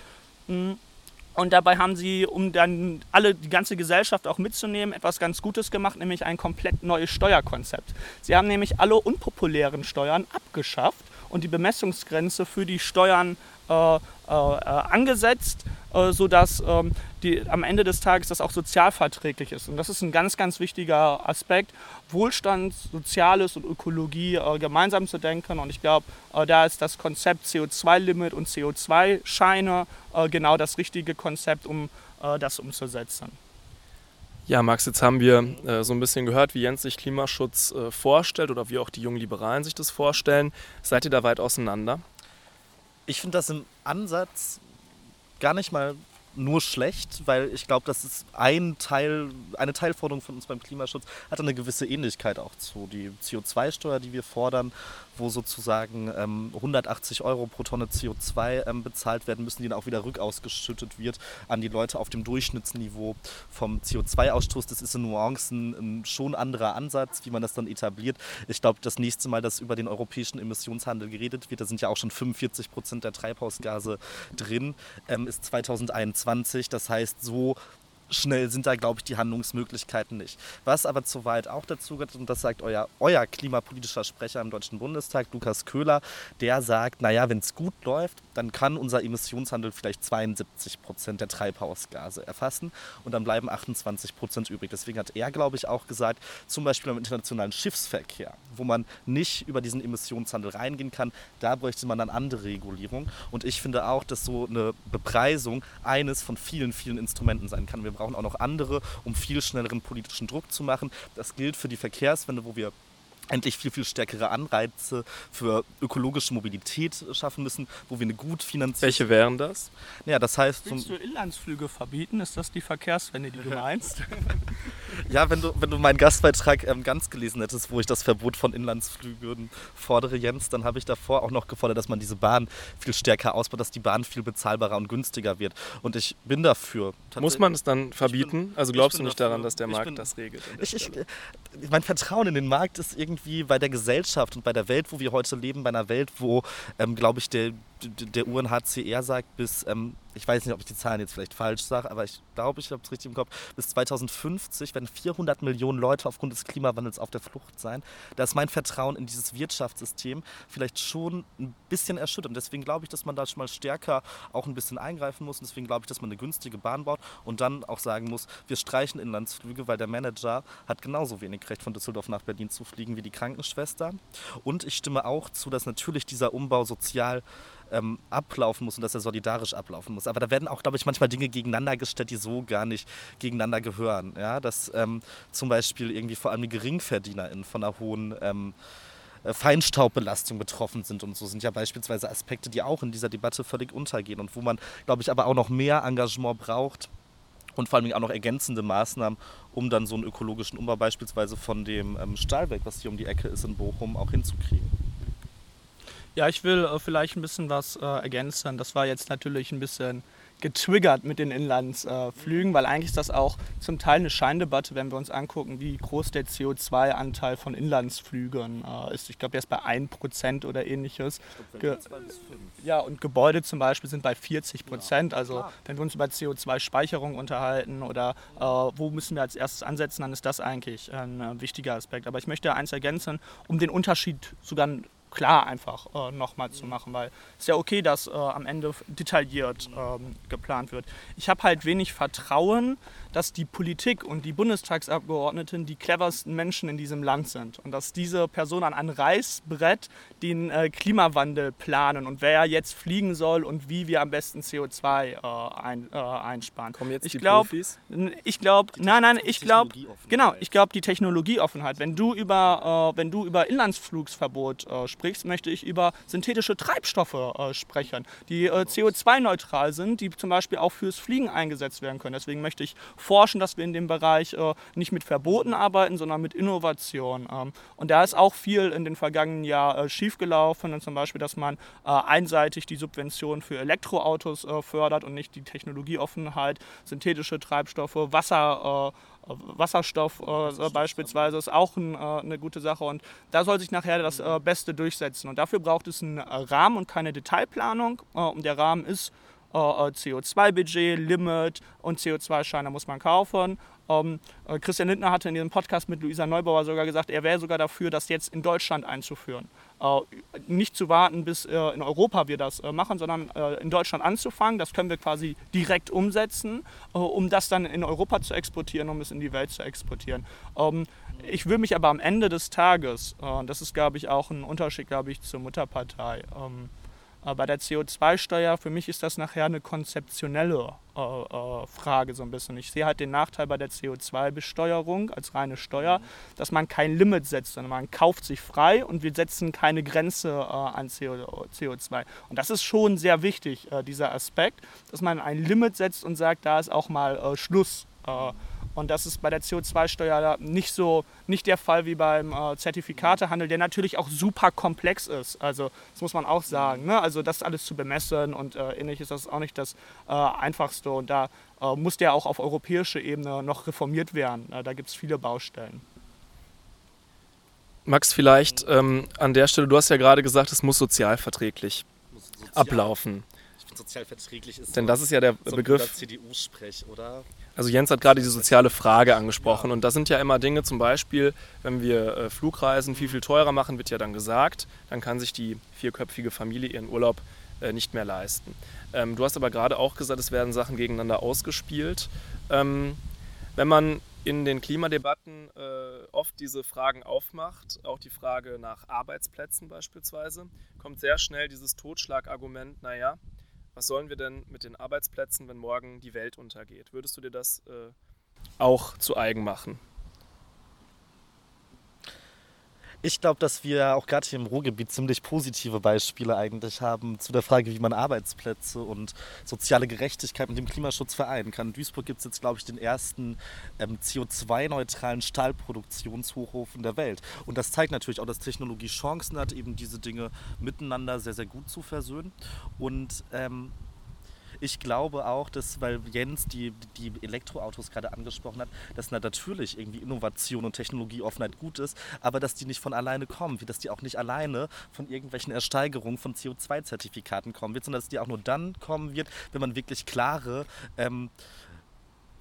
Und dabei haben sie, um dann alle, die ganze Gesellschaft auch mitzunehmen, etwas ganz Gutes gemacht, nämlich ein komplett neues Steuerkonzept. Sie haben nämlich alle unpopulären Steuern abgeschafft und die Bemessungsgrenze für die Steuern angesetzt, äh, sodass ähm, die, am Ende des Tages das auch sozialverträglich ist. Und das ist ein ganz, ganz wichtiger Aspekt, Wohlstand, Soziales und Ökologie äh, gemeinsam zu denken. Und ich glaube, äh, da ist das Konzept CO2-Limit und CO2-Scheine äh, genau das richtige Konzept, um das umzusetzen. Ja, Max, jetzt haben wir äh, so ein bisschen gehört, wie Jens sich Klimaschutz äh, vorstellt oder wie auch die jungen Liberalen sich das vorstellen. Seid ihr da weit auseinander? Ich finde das im Ansatz gar nicht mal nur schlecht, weil ich glaube, das ist ein Teil, eine Teilforderung von uns beim Klimaschutz, hat eine gewisse Ähnlichkeit auch zu. Die CO2-Steuer, die wir fordern, wo sozusagen ähm, 180 Euro pro Tonne CO2 ähm, bezahlt werden müssen, die dann auch wieder rückausgeschüttet wird an die Leute auf dem Durchschnittsniveau vom CO2-Ausstoß. Das ist in Nuancen ein schon anderer Ansatz, wie man das dann etabliert. Ich glaube, das nächste Mal, dass über den europäischen Emissionshandel geredet wird, da sind ja auch schon 45 Prozent der Treibhausgase drin, ähm, ist 2021. Das heißt, so schnell sind da, glaube ich, die Handlungsmöglichkeiten nicht. Was aber zu weit auch dazu gehört, und das sagt euer, euer klimapolitischer Sprecher im Deutschen Bundestag, Lukas Köhler, der sagt, naja, wenn es gut läuft, dann kann unser Emissionshandel vielleicht 72 Prozent der Treibhausgase erfassen und dann bleiben 28 Prozent übrig. Deswegen hat er, glaube ich, auch gesagt, zum Beispiel im internationalen Schiffsverkehr, wo man nicht über diesen Emissionshandel reingehen kann, da bräuchte man dann andere Regulierung. Und ich finde auch, dass so eine Bepreisung eines von vielen, vielen Instrumenten sein kann. Wir brauchen auch noch andere, um viel schnelleren politischen Druck zu machen. Das gilt für die Verkehrswende, wo wir endlich viel, viel stärkere Anreize für ökologische Mobilität schaffen müssen, wo wir eine gut finanzierte... Welche wären das? Ja, das heißt... Willst du Inlandsflüge verbieten? Ist das die Verkehrswende, die du [LAUGHS] meinst? ja, wenn du, wenn du meinen Gastbeitrag ähm, ganz gelesen hättest, wo ich das Verbot von Inlandsflügen fordere, Jens, dann habe ich davor auch noch gefordert, dass man diese Bahn viel stärker ausbaut, dass die Bahn viel bezahlbarer und günstiger wird. Und ich bin dafür. Muss man es dann verbieten? Bin, also glaubst du nicht dafür, daran, dass der Markt bin, das regelt? Ich, ich, mein Vertrauen in den Markt ist irgendwie irgendwie bei der Gesellschaft und bei der Welt, wo wir heute leben, bei einer Welt, wo, ähm, glaube ich, der, der UNHCR sagt, bis, ähm, ich weiß nicht, ob ich die Zahlen jetzt vielleicht falsch sage, aber ich glaube, ich habe es richtig im Kopf, bis 2050 werden 400 Millionen Leute aufgrund des Klimawandels auf der Flucht sein. Da ist mein Vertrauen in dieses Wirtschaftssystem vielleicht schon ein bisschen erschüttert. Und deswegen glaube ich, dass man da schon mal stärker auch ein bisschen eingreifen muss. Und deswegen glaube ich, dass man eine günstige Bahn baut und dann auch sagen muss, wir streichen Inlandsflüge, weil der Manager hat genauso wenig Recht, von Düsseldorf nach Berlin zu fliegen wie die Krankenschwester. Und ich stimme auch zu, dass natürlich dieser Umbau sozial ähm, ablaufen muss und dass er solidarisch ablaufen muss. Aber da werden auch, glaube ich, manchmal Dinge gegeneinander gestellt, die so gar nicht gegeneinander gehören. Ja? Dass ähm, zum Beispiel irgendwie vor allem die GeringverdienerInnen von einer hohen ähm, äh, Feinstaubbelastung betroffen sind und so sind ja beispielsweise Aspekte, die auch in dieser Debatte völlig untergehen und wo man, glaube ich, aber auch noch mehr Engagement braucht und vor allem auch noch ergänzende Maßnahmen, um dann so einen ökologischen Umbau beispielsweise von dem ähm, Stahlwerk, was hier um die Ecke ist in Bochum, auch hinzukriegen. Ja, ich will äh, vielleicht ein bisschen was äh, ergänzen. Das war jetzt natürlich ein bisschen getriggert mit den Inlandsflügen, äh, weil eigentlich ist das auch zum Teil eine Scheindebatte, wenn wir uns angucken, wie groß der CO2-Anteil von Inlandsflügen äh, ist. Ich glaube, er ist bei 1% oder ähnliches. Ge ja, und Gebäude zum Beispiel sind bei 40 Prozent. Also wenn wir uns über CO2-Speicherung unterhalten oder äh, wo müssen wir als erstes ansetzen, dann ist das eigentlich ein äh, wichtiger Aspekt. Aber ich möchte eins ergänzen, um den Unterschied sogar klar einfach äh, nochmal zu machen, weil es ist ja okay, dass äh, am Ende detailliert ähm, geplant wird. Ich habe halt wenig Vertrauen, dass die Politik und die Bundestagsabgeordneten die cleversten Menschen in diesem Land sind und dass diese Personen an einem Reißbrett den äh, Klimawandel planen und wer jetzt fliegen soll und wie wir am besten CO2 äh, ein, äh, einsparen. Kommen jetzt ich die glaub, Profis? Ich glaube, nein, nein, ich glaube, genau, ich glaube die Technologieoffenheit. Wenn du über, äh, wenn du über Inlandsflugsverbot äh, sprichst, möchte ich über synthetische Treibstoffe äh, sprechen, die äh, CO2-neutral sind, die zum Beispiel auch fürs Fliegen eingesetzt werden können. Deswegen möchte ich forschen, dass wir in dem Bereich äh, nicht mit Verboten arbeiten, sondern mit Innovation. Ähm, und da ist auch viel in den vergangenen Jahren äh, schiefgelaufen, zum Beispiel, dass man äh, einseitig die Subventionen für Elektroautos äh, fördert und nicht die Technologieoffenheit, synthetische Treibstoffe, Wasser. Äh, Wasserstoff äh, beispielsweise ist auch ein, äh, eine gute Sache und da soll sich nachher das äh, Beste durchsetzen. Und dafür braucht es einen Rahmen und keine Detailplanung. Äh, und der Rahmen ist äh, äh, CO2-Budget, Limit und CO2-Scheine muss man kaufen. Ähm, äh, Christian Lindner hatte in diesem Podcast mit Luisa Neubauer sogar gesagt, er wäre sogar dafür, das jetzt in Deutschland einzuführen. Äh, nicht zu warten, bis äh, in Europa wir das äh, machen, sondern äh, in Deutschland anzufangen. Das können wir quasi direkt umsetzen, um das dann in Europa zu exportieren, um es in die Welt zu exportieren. Ähm, ich will mich aber am Ende des Tages, das ist, glaube ich, auch ein Unterschied, glaube ich, zur Mutterpartei, ähm, äh, bei der CO2-Steuer, für mich ist das nachher eine konzeptionelle äh, äh, Frage so ein bisschen. Ich sehe halt den Nachteil bei der CO2-Besteuerung als reine Steuer, dass man kein Limit setzt, sondern man kauft sich frei und wir setzen keine Grenze äh, an CO, CO2. Und das ist schon sehr wichtig, äh, dieser Aspekt, dass man ein Limit setzt und sagt, da ist auch mal äh, Schluss. Und das ist bei der CO2-Steuer nicht so, nicht der Fall wie beim äh, Zertifikatehandel, der natürlich auch super komplex ist. Also das muss man auch sagen. Ne? Also das alles zu bemessen und äh, ähnliches, das ist auch nicht das äh, Einfachste. Und da äh, muss der auch auf europäischer Ebene noch reformiert werden. Äh, da gibt es viele Baustellen. Max, vielleicht ähm, an der Stelle, du hast ja gerade gesagt, es muss sozialverträglich Muss sozial- ablaufen. Sozialverträglich ist Denn das ist ja der so Begriff. CDU-Sprech, oder? Also Jens hat gerade die soziale Frage angesprochen und das sind ja immer Dinge, zum Beispiel, wenn wir äh, Flugreisen viel, viel teurer machen, wird ja dann gesagt, dann kann sich die vierköpfige Familie ihren Urlaub äh, nicht mehr leisten. Ähm, du hast aber gerade auch gesagt, es werden Sachen gegeneinander ausgespielt. Ähm, wenn man in den Klimadebatten äh, oft diese Fragen aufmacht, auch die Frage nach Arbeitsplätzen beispielsweise, kommt sehr schnell dieses Totschlagargument, naja, was sollen wir denn mit den Arbeitsplätzen, wenn morgen die Welt untergeht? Würdest du dir das äh, auch zu eigen machen? Ich glaube, dass wir auch gerade hier im Ruhrgebiet ziemlich positive Beispiele eigentlich haben zu der Frage, wie man Arbeitsplätze und soziale Gerechtigkeit mit dem Klimaschutz vereinen kann. In Duisburg gibt es jetzt, glaube ich, den ersten ähm, CO2-neutralen Stahlproduktionshochofen der Welt. Und das zeigt natürlich auch, dass Technologie Chancen hat, eben diese Dinge miteinander sehr, sehr gut zu versöhnen. Und ähm, ich glaube auch, dass, weil Jens die, die Elektroautos gerade angesprochen hat, dass na- natürlich irgendwie Innovation und Technologieoffenheit gut ist, aber dass die nicht von alleine kommen, wie dass die auch nicht alleine von irgendwelchen Ersteigerungen von CO2-Zertifikaten kommen wird, sondern dass die auch nur dann kommen wird, wenn man wirklich klare ähm,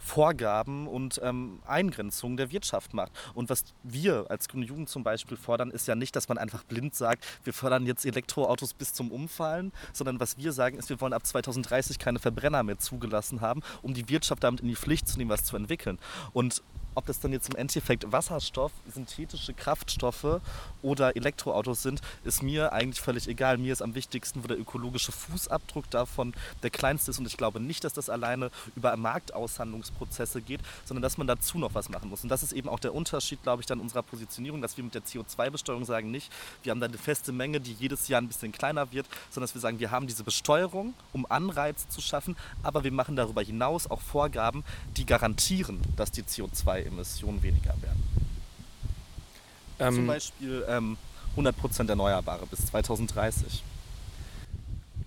Vorgaben und ähm, Eingrenzungen der Wirtschaft macht. Und was wir als Grüne Jugend zum Beispiel fordern, ist ja nicht, dass man einfach blind sagt, wir fördern jetzt Elektroautos bis zum Umfallen, sondern was wir sagen ist, wir wollen ab 2030 keine Verbrenner mehr zugelassen haben, um die Wirtschaft damit in die Pflicht zu nehmen, was zu entwickeln. Und ob das dann jetzt im Endeffekt Wasserstoff, synthetische Kraftstoffe oder Elektroautos sind, ist mir eigentlich völlig egal. Mir ist am wichtigsten, wo der ökologische Fußabdruck davon der kleinste ist. Und ich glaube nicht, dass das alleine über Marktaushandlungsprozesse geht, sondern dass man dazu noch was machen muss. Und das ist eben auch der Unterschied, glaube ich, dann unserer Positionierung, dass wir mit der CO2-Besteuerung sagen nicht, wir haben da eine feste Menge, die jedes Jahr ein bisschen kleiner wird, sondern dass wir sagen, wir haben diese Besteuerung, um Anreize zu schaffen, aber wir machen darüber hinaus auch Vorgaben, die garantieren, dass die CO2-Emissionen weniger werden. Zum Ähm, Beispiel ähm, 100% Erneuerbare bis 2030.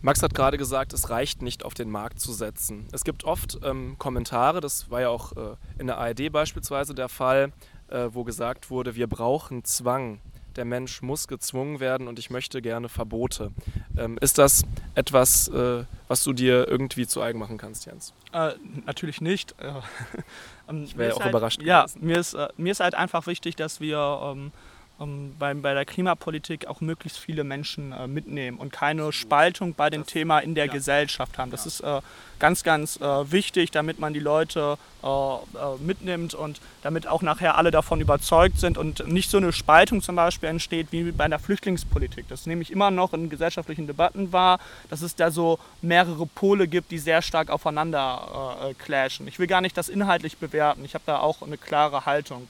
Max hat gerade gesagt, es reicht nicht, auf den Markt zu setzen. Es gibt oft ähm, Kommentare, das war ja auch äh, in der ARD beispielsweise der Fall, äh, wo gesagt wurde, wir brauchen Zwang. Der Mensch muss gezwungen werden und ich möchte gerne Verbote. Ähm, ist das etwas, äh, was du dir irgendwie zu eigen machen kannst, Jens? Äh, natürlich nicht. Äh, [LAUGHS] ähm, Ich wäre ist auch halt, überrascht Ja, gewesen. mir ist, äh, mir ist halt einfach wichtig, dass wir ähm, ähm, bei, bei der Klimapolitik auch möglichst viele Menschen äh, mitnehmen und keine Spaltung bei dem Thema in der Gesellschaft haben. Das ist äh, ganz, ganz äh, wichtig, damit man die Leute äh, äh, mitnimmt und damit auch nachher alle davon überzeugt sind und nicht so eine Spaltung zum Beispiel entsteht wie bei der Flüchtlingspolitik. Das nehme ich immer noch in gesellschaftlichen Debatten wahr, dass es da so mehrere Pole gibt, die sehr stark aufeinander äh, clashen. Ich will gar nicht das inhaltlich bewerten, ich habe da auch eine klare Haltung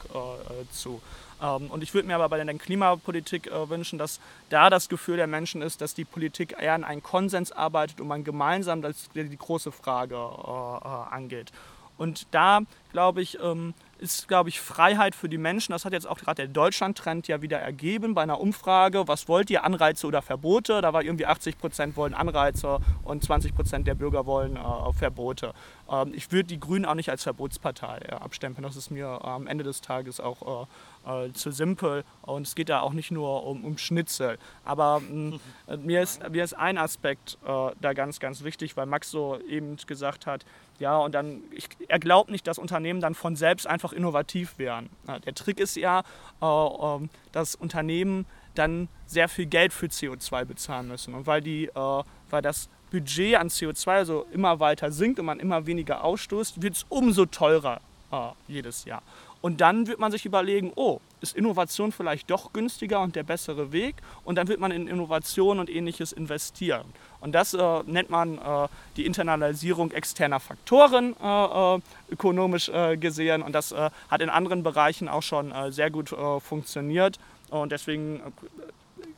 zu. Ähm, und ich würde mir aber bei der Klimapolitik äh, wünschen, dass da das Gefühl der Menschen ist, dass die Politik eher in einen Konsens arbeitet und man gemeinsam das, die große Frage äh, äh, angeht. Und da, glaube ich, ähm, ist, glaube ich, Freiheit für die Menschen. Das hat jetzt auch gerade der Deutschland-Trend ja wieder ergeben bei einer Umfrage. Was wollt ihr, Anreize oder Verbote? Da war irgendwie 80 Prozent wollen Anreize und 20 Prozent der Bürger wollen äh, Verbote. Ähm, ich würde die Grünen auch nicht als Verbotspartei äh, abstempeln. Das ist mir äh, am Ende des Tages auch äh, äh, zu simpel. Und es geht da auch nicht nur um, um Schnitzel. Aber mh, [LAUGHS] mir, ist, mir ist ein Aspekt äh, da ganz, ganz wichtig, weil Max so eben gesagt hat, ja, und dann, ich, er glaubt nicht, dass Unternehmen dann von selbst einfach innovativ wären. Der Trick ist ja, äh, äh, dass Unternehmen dann sehr viel Geld für CO2 bezahlen müssen. Und weil, die, äh, weil das Budget an CO2 also immer weiter sinkt und man immer weniger ausstoßt, wird es umso teurer äh, jedes Jahr. Und dann wird man sich überlegen, oh, ist Innovation vielleicht doch günstiger und der bessere Weg? Und dann wird man in Innovation und ähnliches investieren. Und das äh, nennt man äh, die Internalisierung externer Faktoren äh, äh ökonomisch äh, gesehen. Und das äh, hat in anderen Bereichen auch schon sehr gut funktioniert. Und deswegen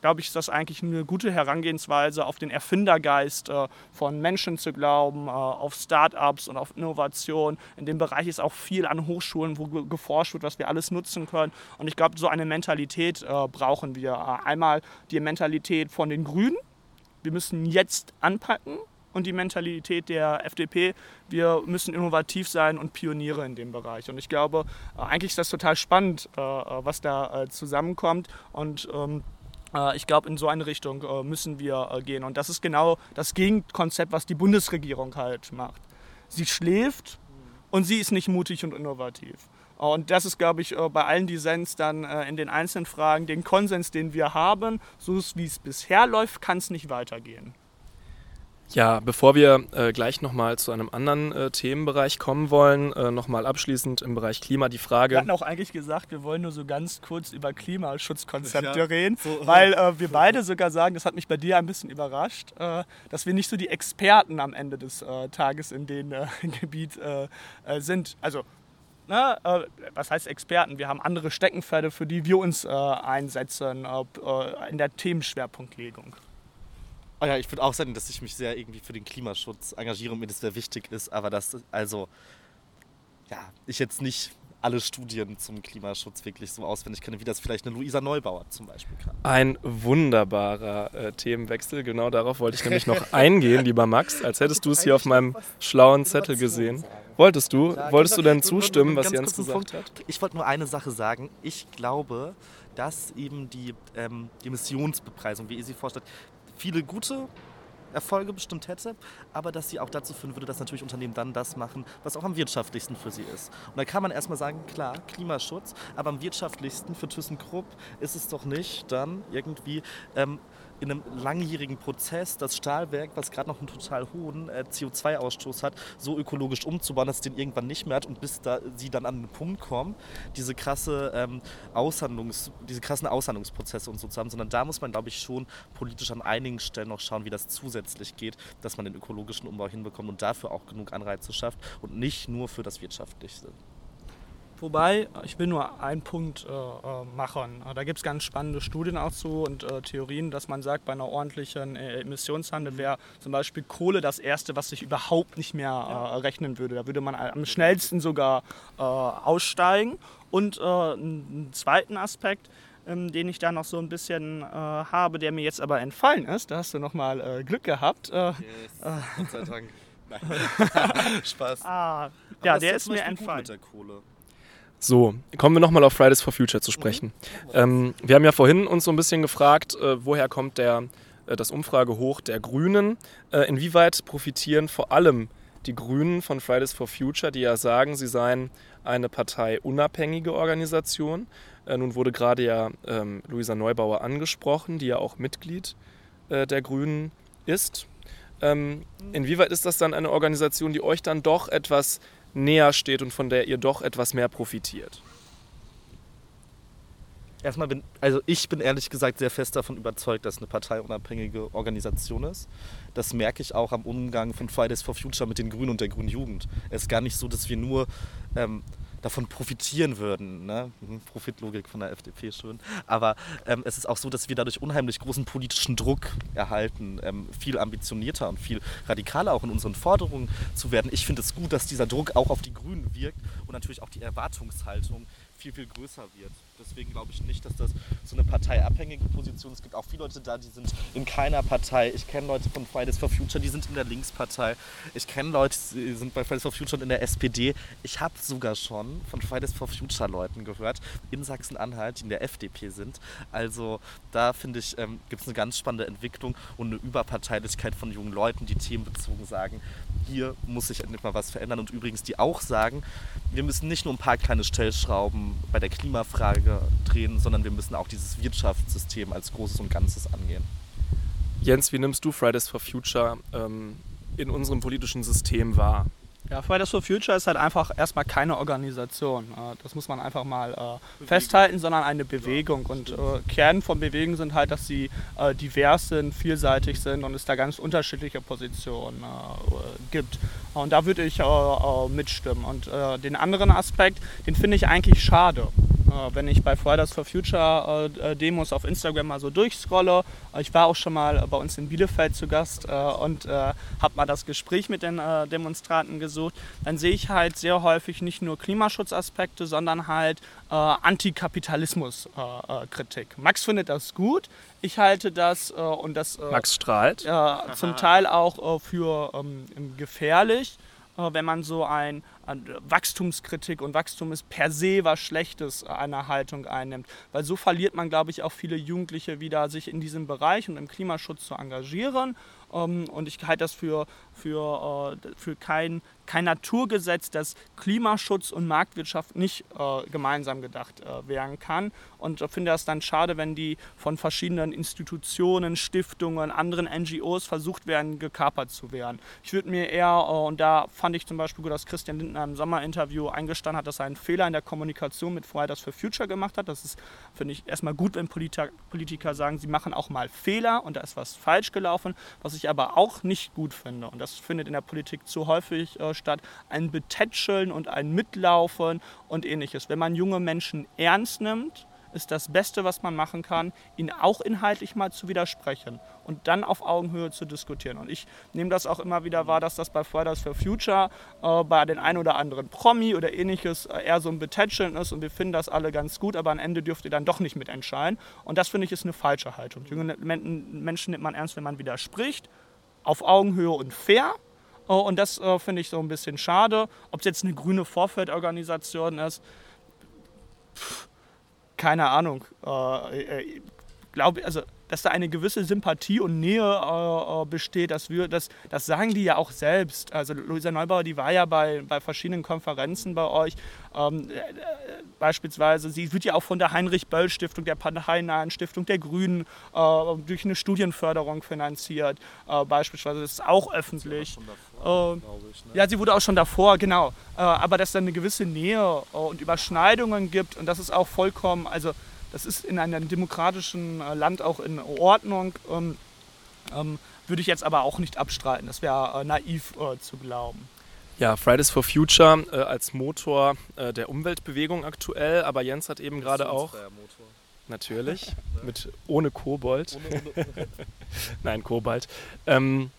glaube ich, ist das eigentlich eine gute Herangehensweise, auf den Erfindergeist äh, von Menschen zu glauben, äh, auf Start-ups und auf Innovation. In dem Bereich ist auch viel an Hochschulen, wo geforscht wird, was wir alles nutzen können. Und ich glaube, so eine Mentalität äh, brauchen wir. einmal die Mentalität von den Grünen. Wir müssen jetzt anpacken und die Mentalität der FDP, wir müssen innovativ sein und Pioniere in dem Bereich. Und ich glaube, eigentlich ist das total spannend, was da zusammenkommt. Und ähm, äh, ich glaube, in so eine Richtung äh, müssen wir äh, gehen. Und das ist genau das Gegenkonzept, was die Bundesregierung halt macht. Sie schläft und sie ist nicht mutig und innovativ. Und das ist, glaube ich, bei allen Dissens dann in den einzelnen Fragen den Konsens, den wir haben. So wie es bisher läuft, kann es nicht weitergehen. Ja, bevor wir äh, gleich nochmal zu einem anderen äh, Themenbereich kommen wollen, äh, nochmal abschließend im Bereich Klima die Frage. Wir hatten auch eigentlich gesagt, wir wollen nur so ganz kurz über Klimaschutzkonzepte ja, reden, so, weil äh, wir beide sogar sagen, das hat mich bei dir ein bisschen überrascht, äh, dass wir nicht so die Experten am Ende des äh, Tages in dem äh, [LAUGHS] Gebiet sind. Also na, äh, was heißt Experten? Wir haben andere Steckenpferde, für die wir uns äh, einsetzen äh, in der Themenschwerpunktlegung. Oh ja, ich würde auch sagen, dass ich mich sehr irgendwie für den Klimaschutz engagiere und mir das sehr wichtig ist, aber dass, also, ja, ich jetzt nicht alle Studien zum Klimaschutz wirklich so auswendig kenne, wie das vielleicht eine Luisa Neubauer zum Beispiel kann. Ein wunderbarer äh, Themenwechsel. Genau darauf wollte ich nämlich noch eingehen, [LAUGHS] lieber Max, als hättest du es hier auf meinem schlauen Zettel gesehen. Wolltest du? Ja, Wolltest genau. du denn zustimmen, was Jens gesagt hat? Ich wollte nur eine Sache sagen. Ich glaube, dass eben die, ähm, die Emissionsbepreisung, wie ihr sie vorstellt, viele gute Erfolge bestimmt hätte, aber dass sie auch dazu führen würde, dass natürlich Unternehmen dann das machen, was auch am wirtschaftlichsten für sie ist. Und da kann man erstmal sagen, klar, Klimaschutz, aber am wirtschaftlichsten für ThyssenKrupp ist es doch nicht dann irgendwie ähm, in einem langjährigen Prozess das Stahlwerk, was gerade noch einen total hohen äh, CO2-Ausstoß hat, so ökologisch umzubauen, dass es den irgendwann nicht mehr hat und bis da sie dann an den Punkt kommen, diese krasse ähm, Aushandlungs, diese krassen Aushandlungsprozesse und so zu haben, sondern da muss man, glaube ich, schon politisch an einigen Stellen noch schauen, wie das zusätzlich geht, dass man den ökologischen Umbau hinbekommt und dafür auch genug Anreize schafft und nicht nur für das Wirtschaftliche. Wobei, ich will nur einen Punkt äh, äh machen. Da gibt es ganz spannende Studien auch zu und äh, Theorien, dass man sagt, bei einer ordentlichen äh, Emissionshandel wäre zum Beispiel Kohle das Erste, was sich überhaupt nicht mehr äh, rechnen würde. Da würde man am schnellsten sogar äh, aussteigen. Und einen zweiten Aspekt, ähm, den ich da noch so ein bisschen habe, der mir jetzt aber entfallen ist, da hast du nochmal Glück gehabt. Yes, Gott sei Dank. [LAUGHS] [LAUGHS] Spaß. Ah, ja, der ist mir entfallen. Mit der Kohle. So, kommen wir nochmal auf Fridays for Future zu sprechen. Mhm. Ähm, wir haben ja vorhin uns so ein bisschen gefragt, äh, woher kommt der, äh, das Umfragehoch der Grünen? Äh, inwieweit profitieren vor allem die Grünen von Fridays for Future, die ja sagen, sie seien eine parteiunabhängige Organisation. Äh, nun wurde gerade ja ähm, Luisa Neubauer angesprochen, die ja auch Mitglied äh, der Grünen ist. Ähm, inwieweit ist das dann eine Organisation, die euch dann doch etwas näher steht und von der ihr doch etwas mehr profitiert? Erstmal bin, also ich bin ehrlich gesagt sehr fest davon überzeugt, dass eine parteiunabhängige Organisation ist. Das merke ich auch am Umgang von Fridays for Future mit den Grünen und der Grünen Jugend. Es ist gar nicht so, dass wir nur ähm, davon profitieren würden. Ne? Mhm, Profitlogik von der FDP schön. Aber ähm, es ist auch so, dass wir dadurch unheimlich großen politischen Druck erhalten, ähm, viel ambitionierter und viel radikaler auch in unseren Forderungen zu werden. Ich finde es gut, dass dieser Druck auch auf die Grünen wirkt und natürlich auch die Erwartungshaltung viel, viel größer wird. Deswegen glaube ich nicht, dass das so eine parteiabhängige Position ist. Es gibt auch viele Leute da, die sind in keiner Partei. Ich kenne Leute von Fridays for Future, die sind in der Linkspartei. Ich kenne Leute, die sind bei Fridays for Future und in der SPD. Ich habe sogar schon von Fridays for Future Leuten gehört, in Sachsen-Anhalt, die in der FDP sind. Also da finde ich, ähm, gibt es eine ganz spannende Entwicklung und eine Überparteilichkeit von jungen Leuten, die themenbezogen sagen, hier muss sich endlich mal was verändern. Und übrigens, die auch sagen, wir müssen nicht nur ein paar kleine Stellschrauben bei der Klimafrage drehen, sondern wir müssen auch dieses Wirtschaftssystem als Großes und Ganzes angehen. Jens, wie nimmst du Fridays for Future ähm, in unserem politischen System wahr? Ja, Fridays for Future ist halt einfach erstmal keine Organisation. Äh, das muss man einfach mal äh, festhalten, sondern eine Bewegung. Und äh, Kern von Bewegungen sind halt, dass sie äh, divers sind, vielseitig sind und es da ganz unterschiedliche Positionen äh, gibt. Und da würde ich äh, mitstimmen. Und den anderen Aspekt, den finde ich eigentlich schade. Äh, wenn ich bei Fridays for Future äh, äh, Demos auf Instagram mal so durchscrolle. Ich war auch schon mal bei uns in Bielefeld zu Gast und habe mal das Gespräch mit den Demonstranten gesucht. Dann sehe ich halt sehr häufig nicht nur Klimaschutzaspekte, sondern halt Antikapitalismus-Kritik. Max findet das gut. Ich halte das und das Max strahlt. zum Teil auch für ähm, gefährlich wenn man so ein Wachstumskritik und Wachstum ist per se was Schlechtes äh, einer Haltung einnimmt. Weil so verliert man, glaube ich, auch viele Jugendliche wieder, sich in diesem Bereich und im Klimaschutz zu engagieren. Ähm, und ich halte das für, für, äh, für kein, kein Naturgesetz, dass Klimaschutz und Marktwirtschaft nicht äh, gemeinsam gedacht werden kann. Und ich finde das dann schade, wenn die von verschiedenen Institutionen, Stiftungen, anderen NGOs versucht werden, gekapert zu werden. Ich würde mir eher, und da fand ich zum Beispiel gut, dass Christian Lindner in einem Sommerinterview eingestanden hat, dass er einen Fehler in der Kommunikation mit Fridays for Future gemacht hat. Das ist, finde ich, erstmal gut, wenn Politiker sagen, sie machen auch mal Fehler und da ist was falsch gelaufen. Was ich aber auch nicht gut finde, und das findet in der Politik zu häufig äh, statt, ein Betätscheln und ein Mitlaufen und ähnliches. Wenn man junge Menschen ernst nimmt, ist das Beste, was man machen kann, ihnen auch inhaltlich mal zu widersprechen und dann auf Augenhöhe zu diskutieren. Und ich nehme das auch immer wieder wahr, dass das bei Fridays for Future äh, bei den ein oder anderen Promi oder ähnliches äh, eher so ein Betätscheln ist und wir finden das alle ganz gut, aber am Ende dürft ihr dann doch nicht mitentscheiden. Und das finde ich ist eine falsche Haltung. Junge Menschen nimmt man ernst, wenn man widerspricht, auf Augenhöhe und fair. Uh, und das uh, finde ich so ein bisschen schade. Ob es jetzt eine grüne Vorfeldorganisation ist, pff, keine Ahnung. Äh, glaube, also dass da eine gewisse Sympathie und Nähe äh, äh, besteht, dass wir, das, das sagen die ja auch selbst. Also Luisa Neubauer, die war ja bei, bei verschiedenen Konferenzen bei euch. Ähm, äh, beispielsweise, sie wird ja auch von der Heinrich-Böll-Stiftung, der Parteinahen Stiftung der Grünen äh, durch eine Studienförderung finanziert. Äh, beispielsweise, das ist auch öffentlich. Davor, ich, ne? Ja, sie wurde auch schon davor, genau. Äh, aber dass da eine gewisse Nähe und Überschneidungen gibt und das ist auch vollkommen, also das ist in einem demokratischen äh, Land auch in Ordnung. Ähm, ähm, würde ich jetzt aber auch nicht abstreiten. Das wäre äh, naiv äh, zu glauben. Ja, Fridays for Future äh, als Motor äh, der Umweltbewegung aktuell, aber Jens hat eben gerade auch. Motor. Natürlich, [LAUGHS] mit, ohne Kobold. Ohne, ohne. [LAUGHS] Nein, Kobalt. Ähm,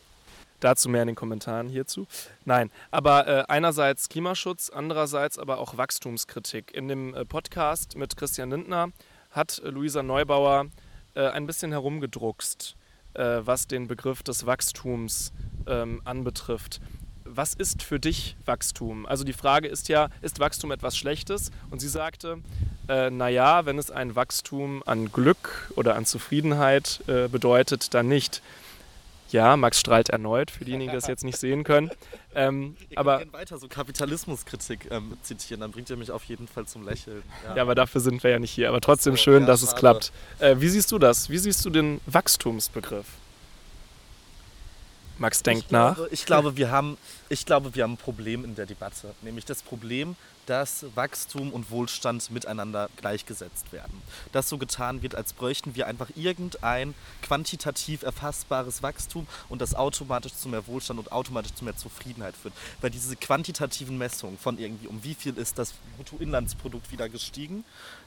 dazu mehr in den Kommentaren hierzu. Nein, aber äh, einerseits Klimaschutz, andererseits aber auch Wachstumskritik. In dem äh, Podcast mit Christian Lindner hat Luisa Neubauer äh, ein bisschen herumgedruckst, äh, was den Begriff des Wachstums ähm, anbetrifft. Was ist für dich Wachstum? Also die Frage ist ja, ist Wachstum etwas Schlechtes? Und sie sagte, äh, naja, wenn es ein Wachstum an Glück oder an Zufriedenheit äh, bedeutet, dann nicht. Ja, Max strahlt erneut, für diejenigen, die das jetzt nicht sehen können. Ähm, Ihr aber könnt weiter so Kapitalismuskritik ähm, zitieren, dann bringt ihr mich auf jeden Fall zum Lächeln. Ja, aber dafür sind wir ja nicht hier. Aber trotzdem schön, ja, dass es klappt. Äh, wie siehst du das? Wie siehst du den Wachstumsbegriff? Max denkt ich nach. Glaube, ich, glaube, wir haben, ich glaube, wir haben ein Problem in der Debatte. Nämlich das Problem, dass Wachstum und Wohlstand miteinander gleichgesetzt werden. Dass so getan wird, als bräuchten wir einfach irgendein quantitativ erfassbares Wachstum und das automatisch zu mehr Wohlstand und automatisch zu mehr Zufriedenheit führt. Weil diese quantitativen Messungen von irgendwie, um wie viel ist das Bruttoinlandsprodukt wieder gestiegen,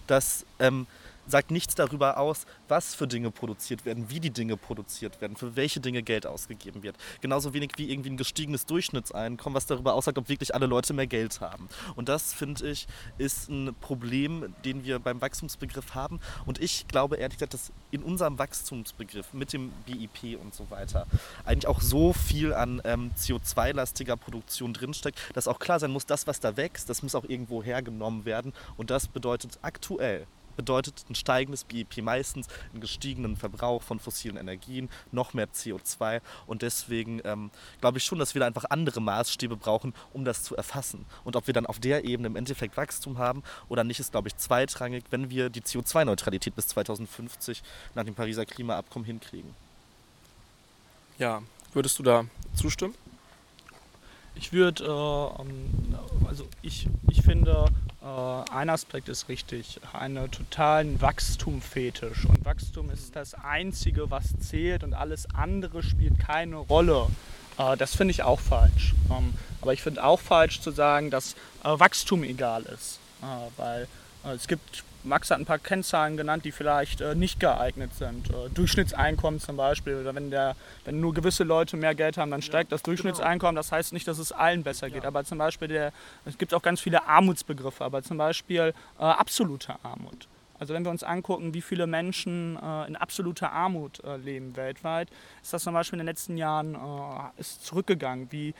das ähm, sagt nichts darüber aus, was für Dinge produziert werden, wie die Dinge produziert werden, für welche Dinge Geld ausgegeben wird. Genauso wenig wie irgendwie ein gestiegenes Durchschnittseinkommen, was darüber aussagt, ob wirklich alle Leute mehr Geld haben. Und das, finde ich, ist ein Problem, den wir beim Wachstumsbegriff haben. Und ich glaube ehrlich gesagt, dass in unserem Wachstumsbegriff mit dem BIP und so weiter eigentlich auch so viel an ähm, CO2-lastiger Produktion drinsteckt, dass auch klar sein muss, das, was da wächst, das muss auch irgendwo hergenommen werden. Und das bedeutet aktuell bedeutet ein steigendes BIP meistens einen gestiegenen Verbrauch von fossilen Energien, noch mehr CO2 und deswegen ähm, glaube ich schon, dass wir da einfach andere Maßstäbe brauchen, um das zu erfassen. Und ob wir dann auf der Ebene im Endeffekt Wachstum haben oder nicht, ist glaube ich zweitrangig, wenn wir die CO2-Neutralität bis 2050 nach dem Pariser Klimaabkommen hinkriegen. Ja, würdest du da zustimmen? Ich würde, äh, ähm, also ich, ich finde, ein Aspekt ist richtig, einen totalen Wachstumfetisch. Und Wachstum ist das Einzige, was zählt und alles andere spielt keine Rolle. Äh, das finde ich auch falsch. Ähm, aber ich finde auch falsch zu sagen, dass äh, Wachstum egal ist. Äh, weil äh, es gibt Max hat ein paar Kennzahlen genannt, die vielleicht äh, nicht geeignet sind. Äh, Durchschnittseinkommen zum Beispiel. Oder wenn, der, wenn nur gewisse Leute mehr Geld haben, dann steigt das Durchschnittseinkommen. Das heißt nicht, dass es allen besser geht. Aber zum Beispiel, der, es gibt auch ganz viele Armutsbegriffe, aber zum Beispiel äh, absolute Armut. Also wenn wir uns angucken, wie viele Menschen äh, in absoluter Armut äh, leben weltweit, ist das zum Beispiel in den letzten Jahren äh, ist zurückgegangen. Wie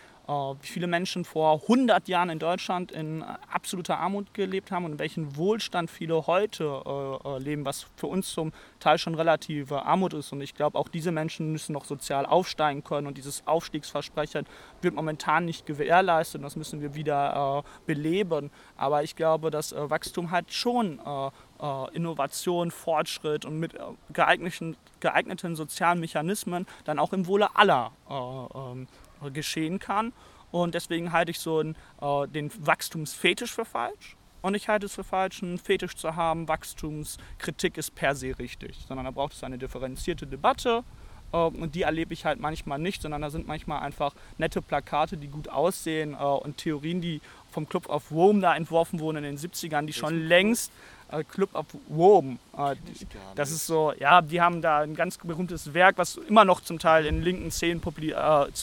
viele Menschen vor 100 Jahren in Deutschland in äh, absoluter Armut gelebt haben und in welchem Wohlstand viele heute äh, äh, leben, was für uns zum Teil schon relative Armut ist. Und ich glaube, auch diese Menschen müssen noch sozial aufsteigen können und dieses Aufstiegsversprechen wird momentan nicht gewährleistet das müssen wir wieder äh, beleben. Aber ich glaube, dass äh, Wachstum halt schon äh, äh, Innovation, Fortschritt und mit äh, geeigneten, sozialen Mechanismen dann auch im Wohle aller äh, ähm, geschehen kann. Und deswegen halte ich so einen, äh, den Wachstumsfetisch für falsch. Und ich halte es für falsch, einen Fetisch zu haben, Wachstumskritik ist per se richtig, sondern da braucht es eine differenzierte Debatte. äh, Und die erlebe ich halt manchmal nicht, sondern da sind manchmal einfach nette Plakate, die gut aussehen äh, und Theorien, die vom Club of Rome da entworfen wurden in den 70ern, die schon längst äh, Club of Rome, äh, die, das ist so, ja, die haben da ein ganz berühmtes Werk, was immer noch zum Teil in linken Szenen äh,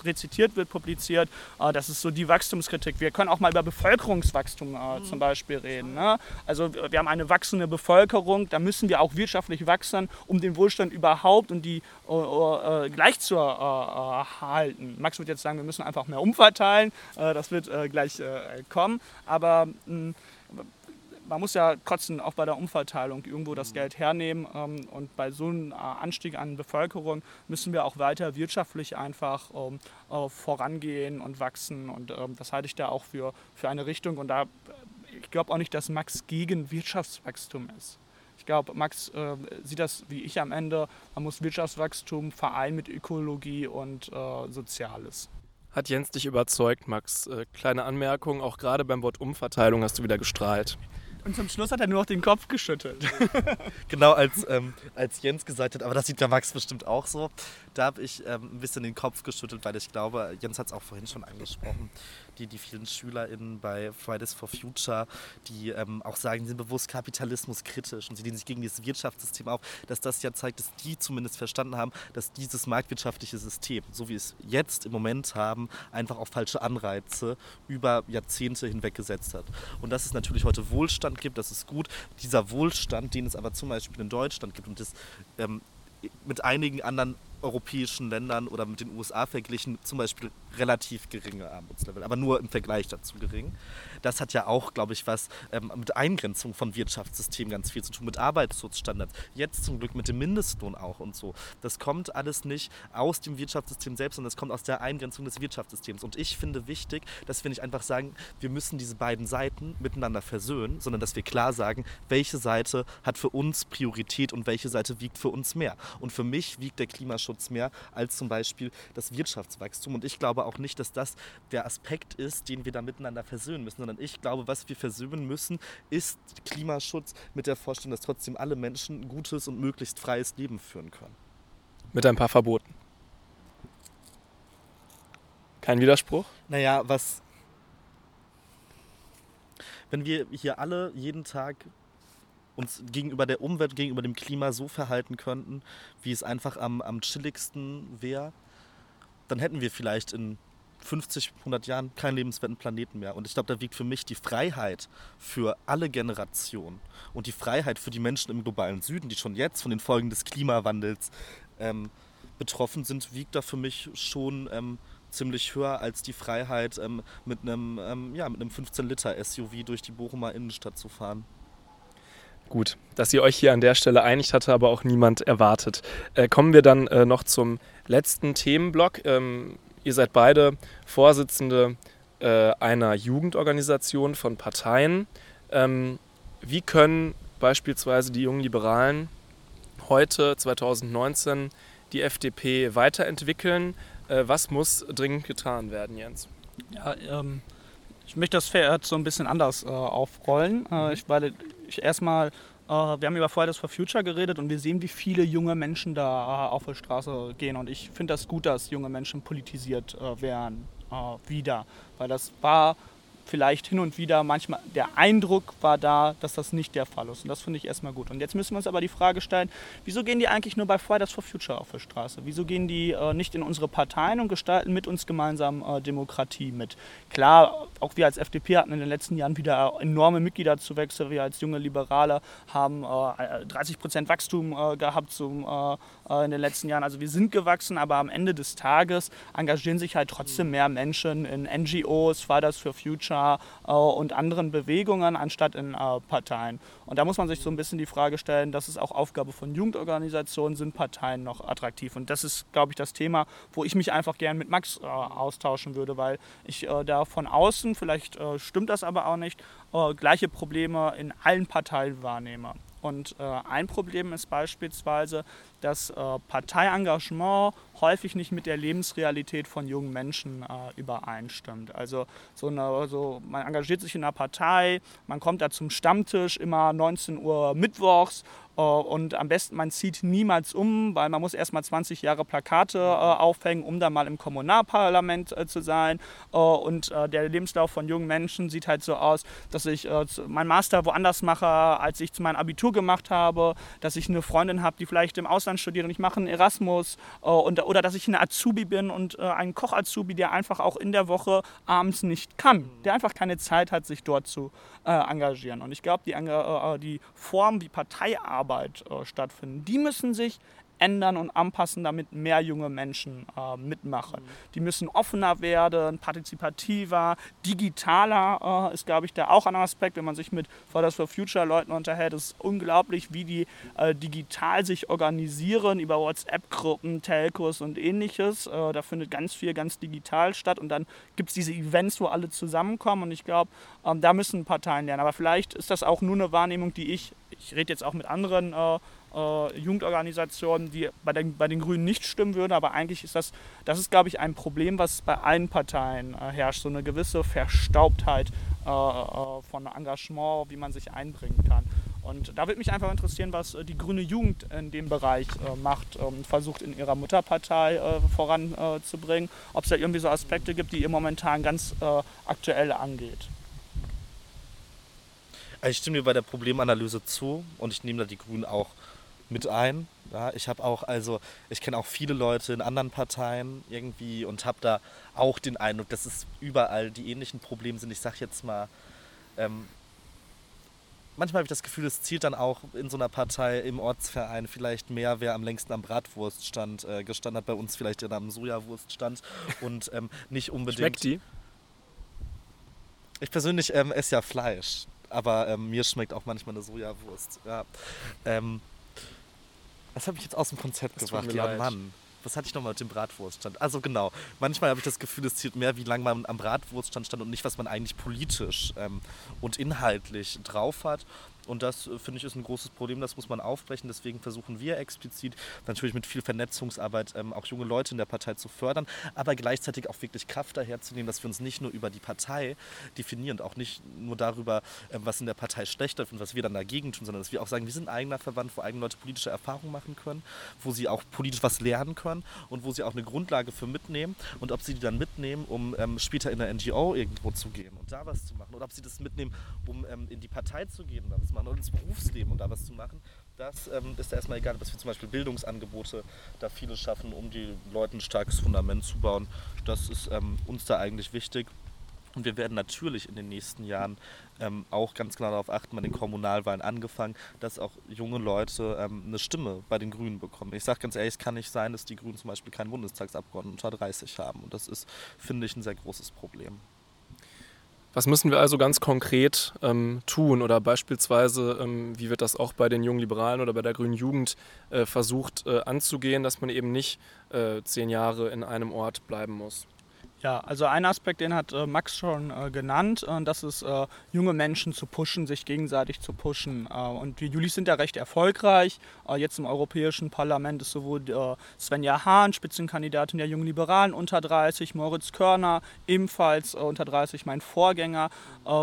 rezitiert wird, publiziert. Äh, das ist so die Wachstumskritik. Wir können auch mal über Bevölkerungswachstum äh, zum Beispiel reden. Ne? Also wir haben eine wachsende Bevölkerung, da müssen wir auch wirtschaftlich wachsen, um den Wohlstand überhaupt und die gleich zu halten. Max wird jetzt sagen, wir müssen einfach mehr umverteilen. Das wird gleich kommen. Aber mh, man muss ja trotzdem auch bei der Umverteilung irgendwo das Geld hernehmen. Ähm, und bei so einem äh, Anstieg an Bevölkerung müssen wir auch weiter wirtschaftlich einfach ähm, äh, vorangehen und wachsen. Und ähm, das halte ich da auch für, für eine Richtung. Und da, äh, ich glaube auch nicht, dass Max gegen Wirtschaftswachstum ist. Ich glaube, Max äh, sieht das wie ich am Ende. Man muss Wirtschaftswachstum vereinen mit Ökologie und äh, Soziales. Hat Jens dich überzeugt, Max? Äh, kleine Anmerkung, auch gerade beim Wort Umverteilung hast du wieder gestrahlt. Und zum Schluss hat er nur noch den Kopf geschüttelt. [LAUGHS] Genau als, ähm, als Jens gesagt hat, aber das sieht der Max bestimmt auch so, da habe ich ähm, ein bisschen den Kopf geschüttelt, weil ich glaube, Jens hat es auch vorhin schon angesprochen, die, die vielen SchülerInnen bei Fridays for Future, die ähm, auch sagen, sie sind bewusst kapitalismuskritisch und sie lehnen sich gegen dieses Wirtschaftssystem auf, dass das ja zeigt, dass die zumindest verstanden haben, dass dieses marktwirtschaftliche System, so wie es jetzt im Moment haben, einfach auf falsche Anreize über Jahrzehnte hinweg gesetzt hat. Und dass es natürlich heute Wohlstand gibt, das ist gut. Dieser Wohlstand, den es aber zum Beispiel in Deutschland gibt und das ähm, mit einigen anderen europäischen Ländern oder mit den USA verglichen zum Beispiel relativ geringe Armutslevel, aber nur im Vergleich dazu gering. Das hat ja auch, glaube ich, was ähm, mit Eingrenzung von Wirtschaftssystemen ganz viel zu tun, mit Arbeitsschutzstandards. Jetzt zum Glück mit dem Mindestlohn auch und so. Das kommt alles nicht aus dem Wirtschaftssystem selbst, sondern es kommt aus der Eingrenzung des Wirtschaftssystems. Und ich finde wichtig, dass wir nicht einfach sagen, wir müssen diese beiden Seiten miteinander versöhnen, sondern dass wir klar sagen, welche Seite hat für uns Priorität und welche Seite wiegt für uns mehr. Und für mich wiegt der Klimaschutz mehr als zum Beispiel das Wirtschaftswachstum. Und ich glaube auch nicht, dass das der Aspekt ist, den wir da miteinander versöhnen müssen, sondern ich glaube, was wir versöhnen müssen, ist Klimaschutz mit der Vorstellung, dass trotzdem alle Menschen ein gutes und möglichst freies Leben führen können. Mit ein paar Verboten. Kein Widerspruch? Naja, was. Wenn wir hier alle jeden Tag uns gegenüber der Umwelt, gegenüber dem Klima so verhalten könnten, wie es einfach am, am chilligsten wäre, dann hätten wir vielleicht in 50, 100 Jahren keinen lebenswerten Planeten mehr. Und ich glaube, da wiegt für mich die Freiheit für alle Generationen und die Freiheit für die Menschen im globalen Süden, die schon jetzt von den Folgen des Klimawandels ähm, betroffen sind, wiegt da für mich schon ähm, ziemlich höher als die Freiheit, ähm, mit einem, ähm, ja, mit einem 15-Liter-SUV durch die Bochumer Innenstadt zu fahren. Gut, dass ihr euch hier an der Stelle einigt, hatte aber auch niemand erwartet. Äh, kommen wir dann äh, noch zum letzten Themenblock. Ähm, ihr seid beide Vorsitzende äh, einer Jugendorganisation von Parteien. Ähm, wie können beispielsweise die jungen Liberalen heute, 2019, die FDP weiterentwickeln? Äh, was muss dringend getan werden, Jens? Ja, ähm, ich möchte das Pferd so ein bisschen anders äh, aufrollen. Äh, ich, weil ich erstmal, äh, wir haben über Fridays for Future geredet und wir sehen, wie viele junge Menschen da äh, auf der Straße gehen. Und ich finde das gut, dass junge Menschen politisiert äh, werden äh, wieder. Weil das war vielleicht hin und wieder manchmal der Eindruck war da, dass das nicht der Fall ist. Und das finde ich erstmal gut. Und jetzt müssen wir uns aber die Frage stellen, wieso gehen die eigentlich nur bei Fridays for Future auf der Straße? Wieso gehen die äh, nicht in unsere Parteien und gestalten mit uns gemeinsam äh, Demokratie mit? Klar, auch wir als FDP hatten in den letzten Jahren wieder enorme Mitgliederzuwächse. Wir als junge Liberale haben äh, 30 Prozent Wachstum äh, gehabt zum, äh, in den letzten Jahren. Also wir sind gewachsen, aber am Ende des Tages engagieren sich halt trotzdem mehr Menschen in NGOs, Fridays for Future, äh, und anderen Bewegungen anstatt in äh, Parteien. Und da muss man sich so ein bisschen die Frage stellen, das ist auch Aufgabe von Jugendorganisationen, sind Parteien noch attraktiv? Und das ist, glaube ich, das Thema, wo ich mich einfach gern mit Max äh, austauschen würde, weil ich äh, da von außen, vielleicht äh, stimmt das aber auch nicht, äh, gleiche Probleme in allen Parteien wahrnehme. Und ein Problem ist beispielsweise, dass äh, Parteiengagement häufig nicht mit der Lebensrealität von jungen Menschen äh, übereinstimmt. Also so eine, so, man engagiert sich in einer Partei, man kommt da zum Stammtisch immer 19 Uhr mittwochs äh, und am besten man zieht niemals um, weil man muss erst mal 20 Jahre Plakate äh, aufhängen, um dann mal im Kommunalparlament äh, zu sein. Äh, und der Lebenslauf von jungen Menschen sieht halt so aus, dass ich meinen Master woanders mache, als ich zu meinem Abitur gemacht habe, dass ich eine Freundin habe, die vielleicht im Ausland studiert und ich mache einen Erasmus äh, und, oder dass ich eine Azubi bin und äh, ein Koch-Azubi, der einfach auch in der Woche abends nicht kann, der einfach keine Zeit hat, sich dort zu äh, engagieren. Und ich glaube, die, äh, die Form, wie Parteiarbeit äh, stattfinden, die müssen sich ändern und anpassen, damit mehr junge Menschen äh, mitmachen. Mhm. Die müssen offener werden, partizipativer, digitaler äh, ist, glaube ich, da auch ein Aspekt. Wenn man sich mit Fridays for Future Leuten unterhält, ist unglaublich, wie die äh, digital sich organisieren über WhatsApp-Gruppen, Telcos und ähnliches. Äh, da findet ganz viel ganz digital statt und dann gibt es diese Events, wo alle zusammenkommen und ich glaube, ähm, da müssen Parteien lernen. Aber vielleicht ist das auch nur eine Wahrnehmung, die ich, ich rede jetzt auch mit anderen äh, Jugendorganisationen, die bei den, bei den Grünen nicht stimmen würden. Aber eigentlich ist das, das ist, glaube ich, ein Problem, was bei allen Parteien äh, herrscht. So eine gewisse Verstaubtheit äh, äh von Engagement, wie man sich einbringen kann. Und da würde mich einfach interessieren, was äh, die grüne Jugend in dem Bereich äh, macht, ähm, versucht in ihrer Mutterpartei voranzubringen. Ob es da irgendwie so Aspekte gibt, die ihr momentan ganz aktuell angeht. Also ich stimme dir bei der Problemanalyse zu und ich nehme da die Grünen auch mit ein. Ja, ich habe auch, also ich kenne auch viele Leute in anderen Parteien irgendwie und habe da auch den Eindruck, dass es überall die ähnlichen Probleme sind. Ich sage jetzt mal, ähm, manchmal habe ich das Gefühl, es zielt dann auch in so einer Partei im Ortsverein vielleicht mehr, wer am längsten am Bratwurststand äh, gestanden hat, bei uns vielleicht ja am Sojawurststand und ähm, nicht unbedingt. Schmeckt die? Ich persönlich ähm, esse ja Fleisch, aber ähm, mir schmeckt auch manchmal eine Sojawurst. Ja. Ähm, das habe ich jetzt aus dem Konzept Das gebracht. Ja, leid. Mann. Was hatte ich nochmal mit dem Bratwurststand? Also genau, manchmal habe ich das Gefühl, es zählt mehr, wie lange man am Bratwurststand stand und nicht, was man eigentlich politisch ähm, und inhaltlich drauf hat. Und das, äh, finde ich, ist ein großes Problem, das muss man aufbrechen. Deswegen versuchen wir explizit natürlich mit viel Vernetzungsarbeit ähm, auch junge Leute in der Partei zu fördern, aber gleichzeitig auch wirklich Kraft daherzunehmen, dass wir uns nicht nur über die Partei definieren und auch nicht nur darüber, ähm, was in der Partei schlecht läuft und was wir dann dagegen tun, sondern dass wir auch sagen, wir sind ein eigener Verband, wo eigene Leute politische Erfahrungen machen können, wo sie auch politisch was lernen können und wo sie auch eine Grundlage für mitnehmen und ob sie die dann mitnehmen, um ähm, später in der NGO irgendwo zu gehen und da was zu machen oder ob sie das mitnehmen, um ähm, in die Partei zu gehen und da was zu machen oder ins Berufsleben und da was zu machen. Das ähm, ist da erstmal egal, dass wir zum Beispiel Bildungsangebote da viele schaffen, um die Leuten ein starkes Fundament zu bauen. Das ist ähm, uns da eigentlich wichtig. Und wir werden natürlich in den nächsten Jahren ähm, auch ganz klar darauf achten, bei den Kommunalwahlen angefangen, dass auch junge Leute ähm, eine Stimme bei den Grünen bekommen. Ich sage ganz ehrlich, es kann nicht sein, dass die Grünen zum Beispiel keinen Bundestagsabgeordneten unter 30 haben. Und das ist, finde ich, ein sehr großes Problem. Was müssen wir also ganz konkret ähm, tun? Oder beispielsweise, ähm, wie wird das auch bei den jungen Liberalen oder bei der Grünen Jugend äh, versucht äh, anzugehen, dass man eben nicht äh, zehn Jahre in einem Ort bleiben muss? Ja, also ein Aspekt, den hat äh, Max schon äh, genannt, äh, das ist äh, junge Menschen zu pushen, sich gegenseitig zu pushen. Äh, und die Julis sind ja recht erfolgreich. Äh, jetzt im Europäischen Parlament ist sowohl Svenja Hahn, Spitzenkandidatin der Jungen Liberalen, unter 30, Moritz Körner, ebenfalls unter 30, mein Vorgänger,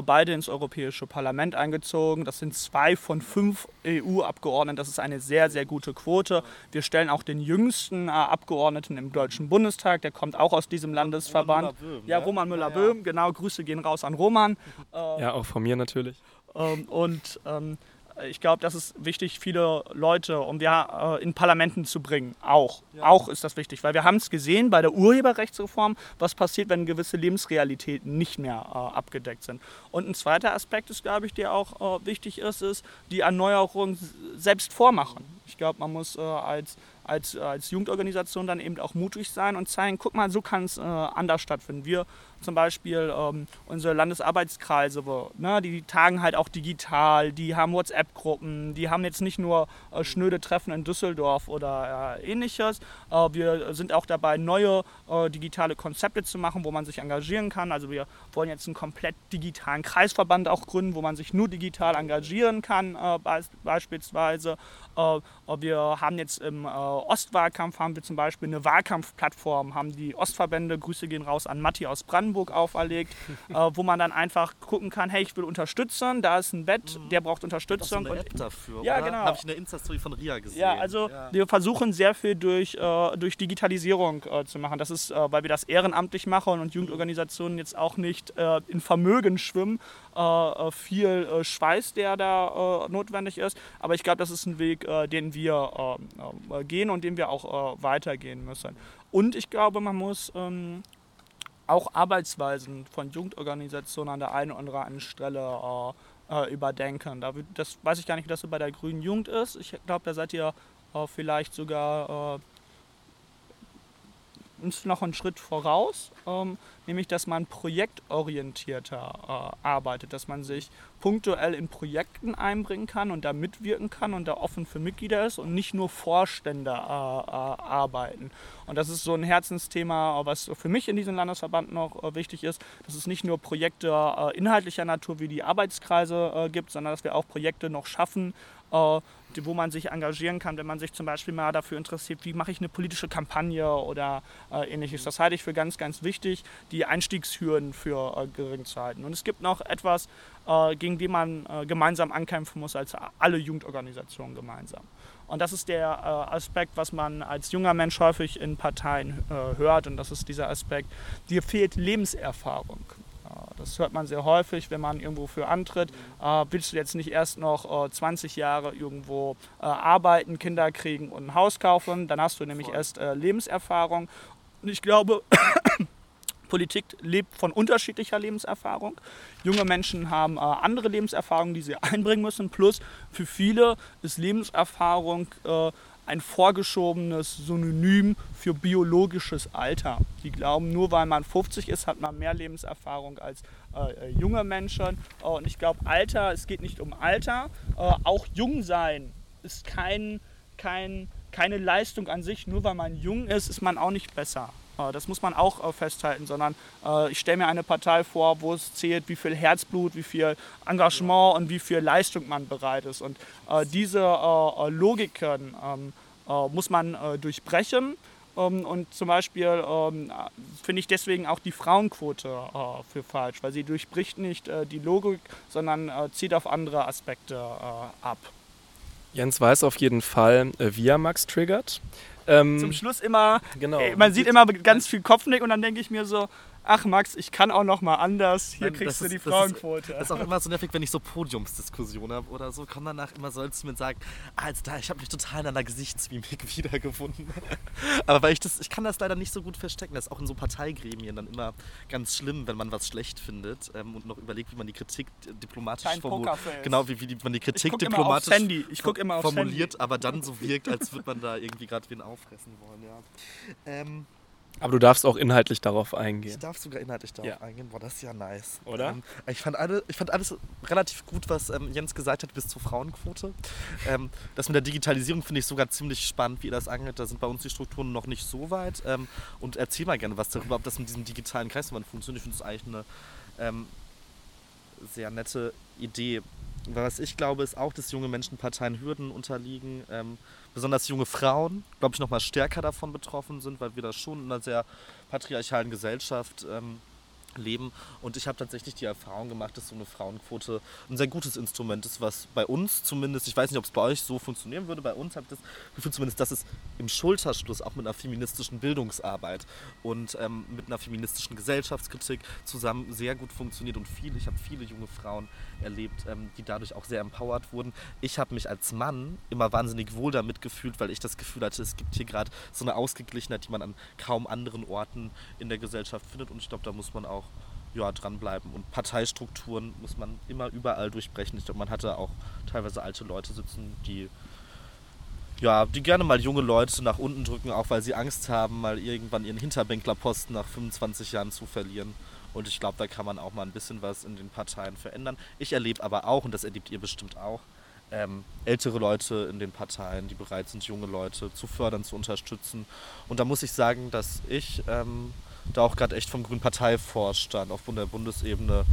beide ins Europäische Parlament eingezogen. Das sind zwei von fünf EU-Abgeordneten. Das ist eine sehr, sehr gute Quote. Wir stellen auch den jüngsten Abgeordneten im Deutschen Bundestag, der kommt auch aus diesem Landesverband. Müller-Böhm, ja, ne? Roman Ja, ja. Müller-Böhm, genau. Grüße gehen raus an Roman. Ja, auch von mir natürlich. Ähm, und ähm, ich glaube, das ist wichtig, viele Leute um ja, äh, in Parlamenten zu bringen. Auch. Auch ist das wichtig, weil wir haben es gesehen bei der Urheberrechtsreform, was passiert, wenn gewisse Lebensrealitäten nicht mehr äh, abgedeckt sind. Und ein zweiter Aspekt ist, glaube ich, der auch äh, wichtig ist, ist die Erneuerung selbst vormachen. Ich glaube, man muss äh, als, als, als Jugendorganisation dann eben auch mutig sein und zeigen, guck mal, so kann es äh, anders stattfinden. Wir zum Beispiel ähm, unsere Landesarbeitskreise, ne, die tagen halt auch digital, die haben WhatsApp-Gruppen, die haben jetzt nicht nur äh, schnöde Treffen in Düsseldorf oder äh, ähnliches. Äh, wir sind auch dabei, neue äh, digitale Konzepte zu machen, wo man sich engagieren kann. Also wir wollen jetzt einen komplett digitalen Kreisverband auch gründen, wo man sich nur digital engagieren kann, äh, beis beispielsweise. Äh, wir haben jetzt im Ostwahlkampf haben wir zum Beispiel eine Wahlkampfplattform, haben die Ostverbände, Grüße gehen raus an Matti aus Brandenburg auferlegt, [LAUGHS] äh, wo man dann einfach gucken kann, hey, ich will unterstützen, da ist ein Bett, der braucht Doch so Unterstützung. eine App dafür, Ja, oder? genau. Habe ich in der Insta-Story von Ria gesehen. ja, also Ja. wir versuchen sehr viel durch, äh, durch Digitalisierung äh, zu machen. Das ist, äh, weil wir das ehrenamtlich machen und Jugendorganisationen jetzt auch nicht äh, in Vermögen schwimmen. Äh, viel Schweiß, der da notwendig ist. Aber ich glaube, das ist ein Weg, den wir äh, äh, gehen und den wir auch weitergehen müssen. Und ich glaube, man muss ähm, auch Arbeitsweisen von Jugendorganisationen an der einen oder anderen Stelle äh, äh, überdenken. Da, das weiß ich gar nicht, wie das so bei der Grünen Jugend ist. Ich glaube, da seid ihr äh, vielleicht sogar äh, uns noch einen Schritt voraus, ähm, nämlich dass man projektorientierter äh, arbeitet, dass man sich punktuell in Projekten einbringen kann und da mitwirken kann und da offen für Mitglieder ist und nicht nur Vorstände äh, äh, arbeiten. Und das ist so ein Herzensthema, was für mich in diesem Landesverband noch äh, wichtig ist, dass es nicht nur Projekte äh, inhaltlicher Natur wie die Arbeitskreise äh, gibt, sondern dass wir auch Projekte noch schaffen, wo man sich engagieren kann, wenn man sich zum Beispiel mal dafür interessiert, wie mache ich eine politische Kampagne oder äh, ähnliches. Das halte ich für ganz, ganz wichtig, die Einstiegshürden für äh, gering zu halten. Und es gibt noch etwas, äh, gegen dem man äh, gemeinsam ankämpfen muss, als alle Jugendorganisationen gemeinsam. Und das ist der äh, Aspekt, was man als junger Mensch häufig in Parteien äh, hört. Und das ist dieser Aspekt, dir fehlt Lebenserfahrung. Äh, Das hört man sehr häufig, wenn man irgendwo für antritt. Äh, willst du jetzt nicht erst noch äh, 20 Jahre irgendwo äh, arbeiten, Kinder kriegen und ein Haus kaufen? Dann hast du nämlich Voll. erst äh, Lebenserfahrung. Und ich glaube, [COUGHS] Politik lebt von unterschiedlicher Lebenserfahrung. Junge Menschen haben äh, andere Lebenserfahrungen, die sie [LAUGHS] einbringen müssen. Plus für viele ist Lebenserfahrung äh, ein vorgeschobenes Synonym für biologisches Alter. Die glauben, nur weil man 50 ist, hat man mehr Lebenserfahrung als äh, junge Menschen. Äh, und ich glaube, Alter, es geht nicht um Alter. Äh, auch jung sein ist kein, kein, keine Leistung an sich. Nur weil man jung ist, ist man auch nicht besser. Äh, das muss man auch äh, festhalten, sondern äh, ich stelle mir eine Partei vor, wo es zählt, wie viel Herzblut, wie viel Engagement und wie viel Leistung man bereit ist. Und diese Logiken ähm, muss man durchbrechen. Ähm, und zum Beispiel ähm, finde ich deswegen auch die Frauenquote für falsch, weil sie durchbricht nicht die Logik, sondern zieht auf andere Aspekte ab. Jens weiß auf jeden Fall, wie er Max triggert. Ähm, Zum Schluss immer, genau. Ey, man sieht immer ganz viel Kopfnick und dann denke ich mir so, ach Max, ich kann auch noch mal anders, hier Nein, kriegst du ist, die Frauenquote. Das ist, das ist, auch [LAUGHS] immer so nervig, wenn ich so Podiumsdiskussionen habe oder so, komm danach immer sollst du mir sagen, ah, jetzt da, ich habe mich total in einer Gesichtsmimik [LAUGHS] wiedergefunden. Aber weil ich das, ich kann das leider nicht so gut verstecken, das ist auch in so Parteigremien dann immer ganz schlimm, wenn man was schlecht findet ähm, und noch überlegt, wie man die Kritik diplomatisch formuliert. Genau, wie, wie man die Kritik diplomatisch formuliert, aber dann so [LAUGHS] wirkt, als würde man da irgendwie gerade wen auffressen wollen, ja. Ähm, aber du darfst auch inhaltlich darauf eingehen. Ich darf sogar inhaltlich darauf ja. eingehen. Boah, das ist ja nice. Oder? Ähm, ich, fand alle, ich fand alles relativ gut, was ähm, Jens gesagt hat bis zur Frauenquote. Ähm, das mit der Digitalisierung finde ich sogar ziemlich spannend, wie ihr das angeht. Da sind bei uns die Strukturen noch nicht so weit. Ähm, und erzähl mal gerne was darüber, ob das mit diesem digitalen Kreisverband funktioniert. Ich finde das eigentlich eine ähm, sehr nette Idee. Was ich glaube, ist auch, dass junge Menschen Parteien Hürden unterliegen ähm, besonders junge Frauen, glaube ich, noch mal stärker davon betroffen sind, weil wir da schon in einer sehr patriarchalen Gesellschaft ähm, leben. Und ich habe tatsächlich die Erfahrung gemacht, dass so eine Frauenquote ein sehr gutes Instrument ist, was bei uns zumindest, ich weiß nicht, ob es bei euch so funktionieren würde, bei uns habe ich das Gefühl zumindest, dass es im Schulterschluss auch mit einer feministischen Bildungsarbeit und ähm, mit einer feministischen Gesellschaftskritik zusammen sehr gut funktioniert und viele, ich habe viele junge Frauen erlebt, ähm, die dadurch auch sehr empowered wurden. Ich habe mich als Mann immer wahnsinnig wohl damit gefühlt, weil ich das Gefühl hatte, es gibt hier gerade so eine Ausgeglichenheit, die man an kaum anderen Orten in der Gesellschaft findet und ich glaube, da muss man auch ja, dranbleiben. Und Parteistrukturen muss man immer überall durchbrechen. Ich glaube, man hatte auch teilweise alte Leute sitzen, die ja, die gerne mal junge Leute nach unten drücken, auch weil sie Angst haben, mal irgendwann ihren Hinterbänklerposten nach 25 Jahren zu verlieren. Und ich glaube, da kann man auch mal ein bisschen was in den Parteien verändern. Ich erlebe aber auch, und das erlebt ihr bestimmt auch, ähm, ältere Leute in den Parteien, die bereit sind, junge Leute zu fördern, zu unterstützen. Und da muss ich sagen, dass ich ähm, da auch gerade echt vom Grünen Parteivorstand auf der Bundesebene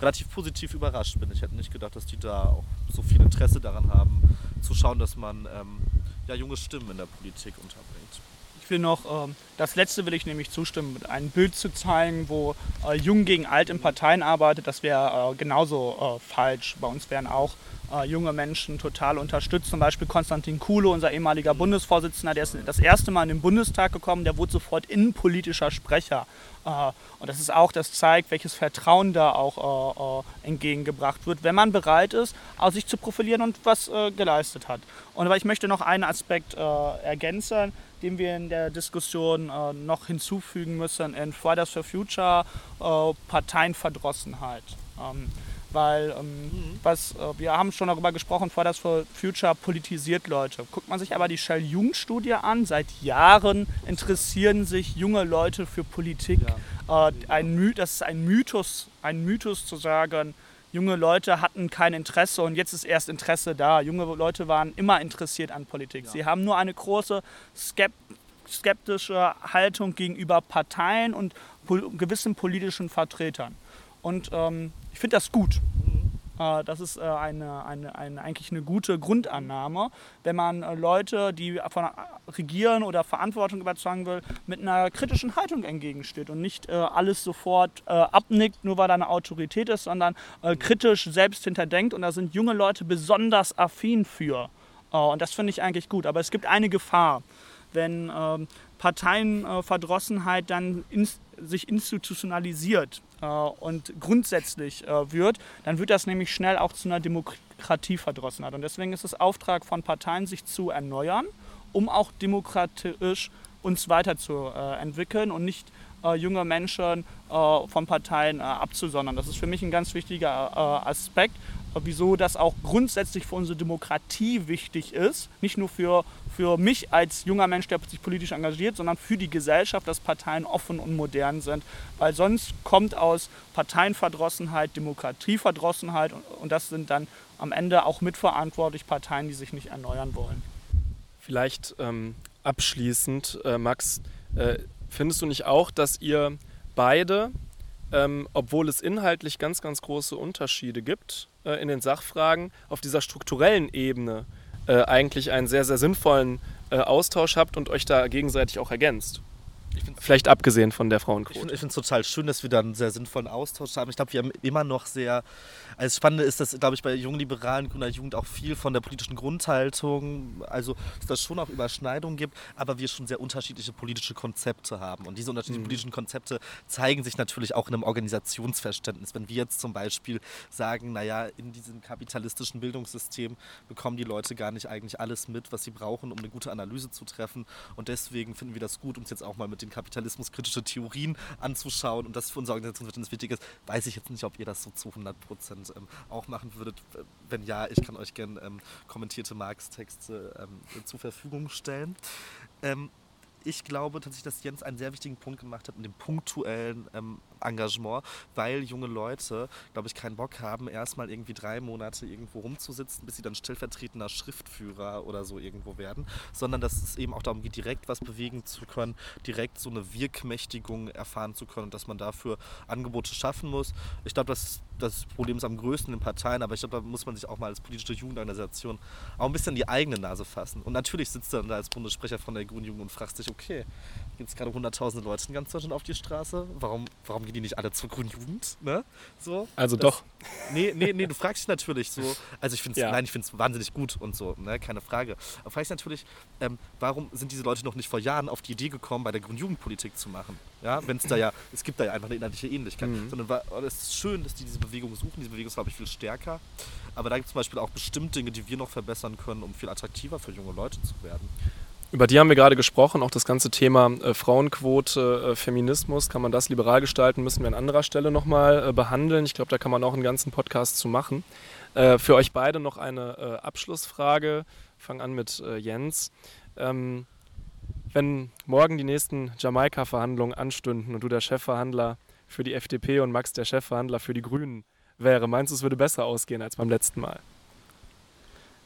relativ positiv überrascht bin. Ich hätte nicht gedacht, dass die da auch so viel Interesse daran haben, zu schauen, dass man ähm, ja, junge Stimmen in der Politik unterbringt. Ich will noch, äh, das letzte will ich nämlich zustimmen, ein Bild zu zeigen, wo äh, Jung gegen Alt in Parteien arbeitet, das wäre äh, genauso äh, falsch. Bei uns wären auch äh, junge Menschen total unterstützt. Zum Beispiel Konstantin Kuhle, unser ehemaliger Bundesvorsitzender, der ist das erste Mal in den Bundestag gekommen, der wurde sofort innenpolitischer Sprecher. Äh, und das ist auch, das zeigt, welches Vertrauen da auch äh, entgegengebracht wird, wenn man bereit ist, sich zu profilieren und was geleistet hat. Und aber ich möchte noch einen Aspekt ergänzen, den wir in der Diskussion noch hinzufügen müssen in Fridays for Future, Parteienverdrossenheit. Ähm, weil ähm, mhm. was, äh, wir haben schon darüber gesprochen, Fridays for Future politisiert Leute. Guckt man sich aber die Shell-Jugendstudie an, seit Jahren interessieren sich junge Leute für Politik. Ja. Äh, ein My das ist ein Mythos, ein Mythos zu sagen, junge Leute hatten kein Interesse und jetzt ist erst Interesse da. Junge Leute waren immer interessiert an Politik. Ja. Sie haben nur eine große Skep skeptische Haltung gegenüber Parteien und pol gewissen politischen Vertretern. Und ähm, ich finde das gut. Äh, das ist äh, eine, eine, eine, eigentlich eine gute Grundannahme, wenn man äh, Leute, die von Regieren oder Verantwortung überzeugen will, mit einer kritischen Haltung entgegensteht und nicht alles sofort abnickt, nur weil da eine Autorität ist, sondern kritisch selbst hinterdenkt. Und da sind junge Leute besonders affin für. Und das finde ich eigentlich gut. Aber es gibt eine Gefahr, wenn ähm, Parteienverdrossenheit dann sich institutionalisiert und grundsätzlich äh, wird, dann wird das nämlich schnell auch zu einer Demokratieverdrossenheit. Und deswegen ist es Auftrag von Parteien, sich zu erneuern, um auch demokratisch uns weiterzuentwickeln und nicht äh, junge Menschen äh, von Parteien äh, abzusondern. Das ist für mich ein ganz wichtiger äh, Aspekt, äh, wieso das auch grundsätzlich für unsere Demokratie wichtig ist. Nicht nur für, für mich als junger Mensch, der sich politisch engagiert, sondern für die Gesellschaft, dass Parteien offen und modern sind. Weil sonst kommt aus Parteienverdrossenheit Demokratieverdrossenheit und, und das sind dann am Ende auch mitverantwortlich Parteien, die sich nicht erneuern wollen. Vielleicht ähm, abschließend, äh, Max, äh, findest du nicht auch, dass ihr beide, ähm, obwohl es inhaltlich ganz, ganz große Unterschiede gibt äh, in den Sachfragen, auf dieser strukturellen Ebene äh, eigentlich einen sehr, sehr sinnvollen äh, Austausch habt und euch da gegenseitig auch ergänzt? Vielleicht abgesehen von der Frauenquote. Ich finde es total schön, dass wir da einen sehr sinnvollen Austausch haben. Ich glaube, wir haben immer noch sehr. Also das Spannende ist, dass, glaube ich, bei jungen Liberalen, grüner Jugend auch viel von der politischen Grundhaltung, also dass es schon auch Überschneidungen gibt, aber wir schon sehr unterschiedliche politische Konzepte haben. Und diese unterschiedlichen mhm. politischen Konzepte zeigen sich natürlich auch in einem Organisationsverständnis. Wenn wir jetzt zum Beispiel sagen, naja, in diesem kapitalistischen Bildungssystem bekommen die Leute gar nicht eigentlich alles mit, was sie brauchen, um eine gute Analyse zu treffen. Und deswegen finden wir das gut, um es jetzt auch mal mit den kapitalismuskritische Theorien anzuschauen und das für unser Organisationsverständnis wichtig ist, weiß ich jetzt nicht, ob ihr das so zu 100 Prozent ähm, auch machen würdet. Wenn ja, ich kann euch gerne ähm, kommentierte Marx-Texte ähm, zur Verfügung stellen. Ähm, ich glaube tatsächlich, dass Jens einen sehr wichtigen Punkt gemacht hat mit dem punktuellen ähm, Engagement, weil junge Leute, glaube ich, keinen Bock haben, erstmal irgendwie drei Monate irgendwo rumzusitzen, bis sie dann stellvertretender Schriftführer oder so irgendwo werden, sondern dass es eben auch darum geht, direkt was bewegen zu können, direkt so eine Wirkmächtigung erfahren zu können und dass man dafür Angebote schaffen muss. Ich glaube, das, das Problem ist am größten in Parteien, aber ich glaube, da muss man sich auch mal als politische Jugendorganisation auch ein bisschen die eigene Nase fassen. Und natürlich sitzt er dann da als Bundessprecher von der Grünen Jugend und fragt sich, okay, gibt es gerade hunderttausende Leute in ganz Deutschland auf die Straße, warum, warum die nicht alle zur Grünen Jugend? Ne? So, also das, doch. Nee, nee, nee, du fragst dich natürlich so, also ich finde es, ja. nein, ich finde es wahnsinnig gut und so, ne? keine Frage. Aber fragst natürlich, ähm, warum sind diese Leute noch nicht vor Jahren auf die Idee gekommen, bei der Grünen Jugendpolitik zu machen? Ja, wenn es da ja, es gibt da ja einfach eine inhaltliche Ähnlichkeit. Mhm. Sondern war, es ist schön, dass die diese Bewegung suchen, diese Bewegung ist, glaube ich, viel stärker. Aber da gibt es zum Beispiel auch bestimmt Dinge, die wir noch verbessern können, um viel attraktiver für junge Leute zu werden. Über die haben wir gerade gesprochen, auch das ganze Thema äh, Frauenquote, äh, Feminismus, kann man das liberal gestalten, müssen wir an anderer Stelle nochmal äh, behandeln. Ich glaube, da kann man auch einen ganzen Podcast zu machen. Äh, für euch beide noch eine äh, Abschlussfrage. Ich fange an mit äh, Jens. Ähm, wenn morgen die nächsten Jamaika-Verhandlungen anstünden und du der Chefverhandler für die FDP und Max der Chefverhandler für die Grünen wäre, meinst du, es würde besser ausgehen als beim letzten Mal?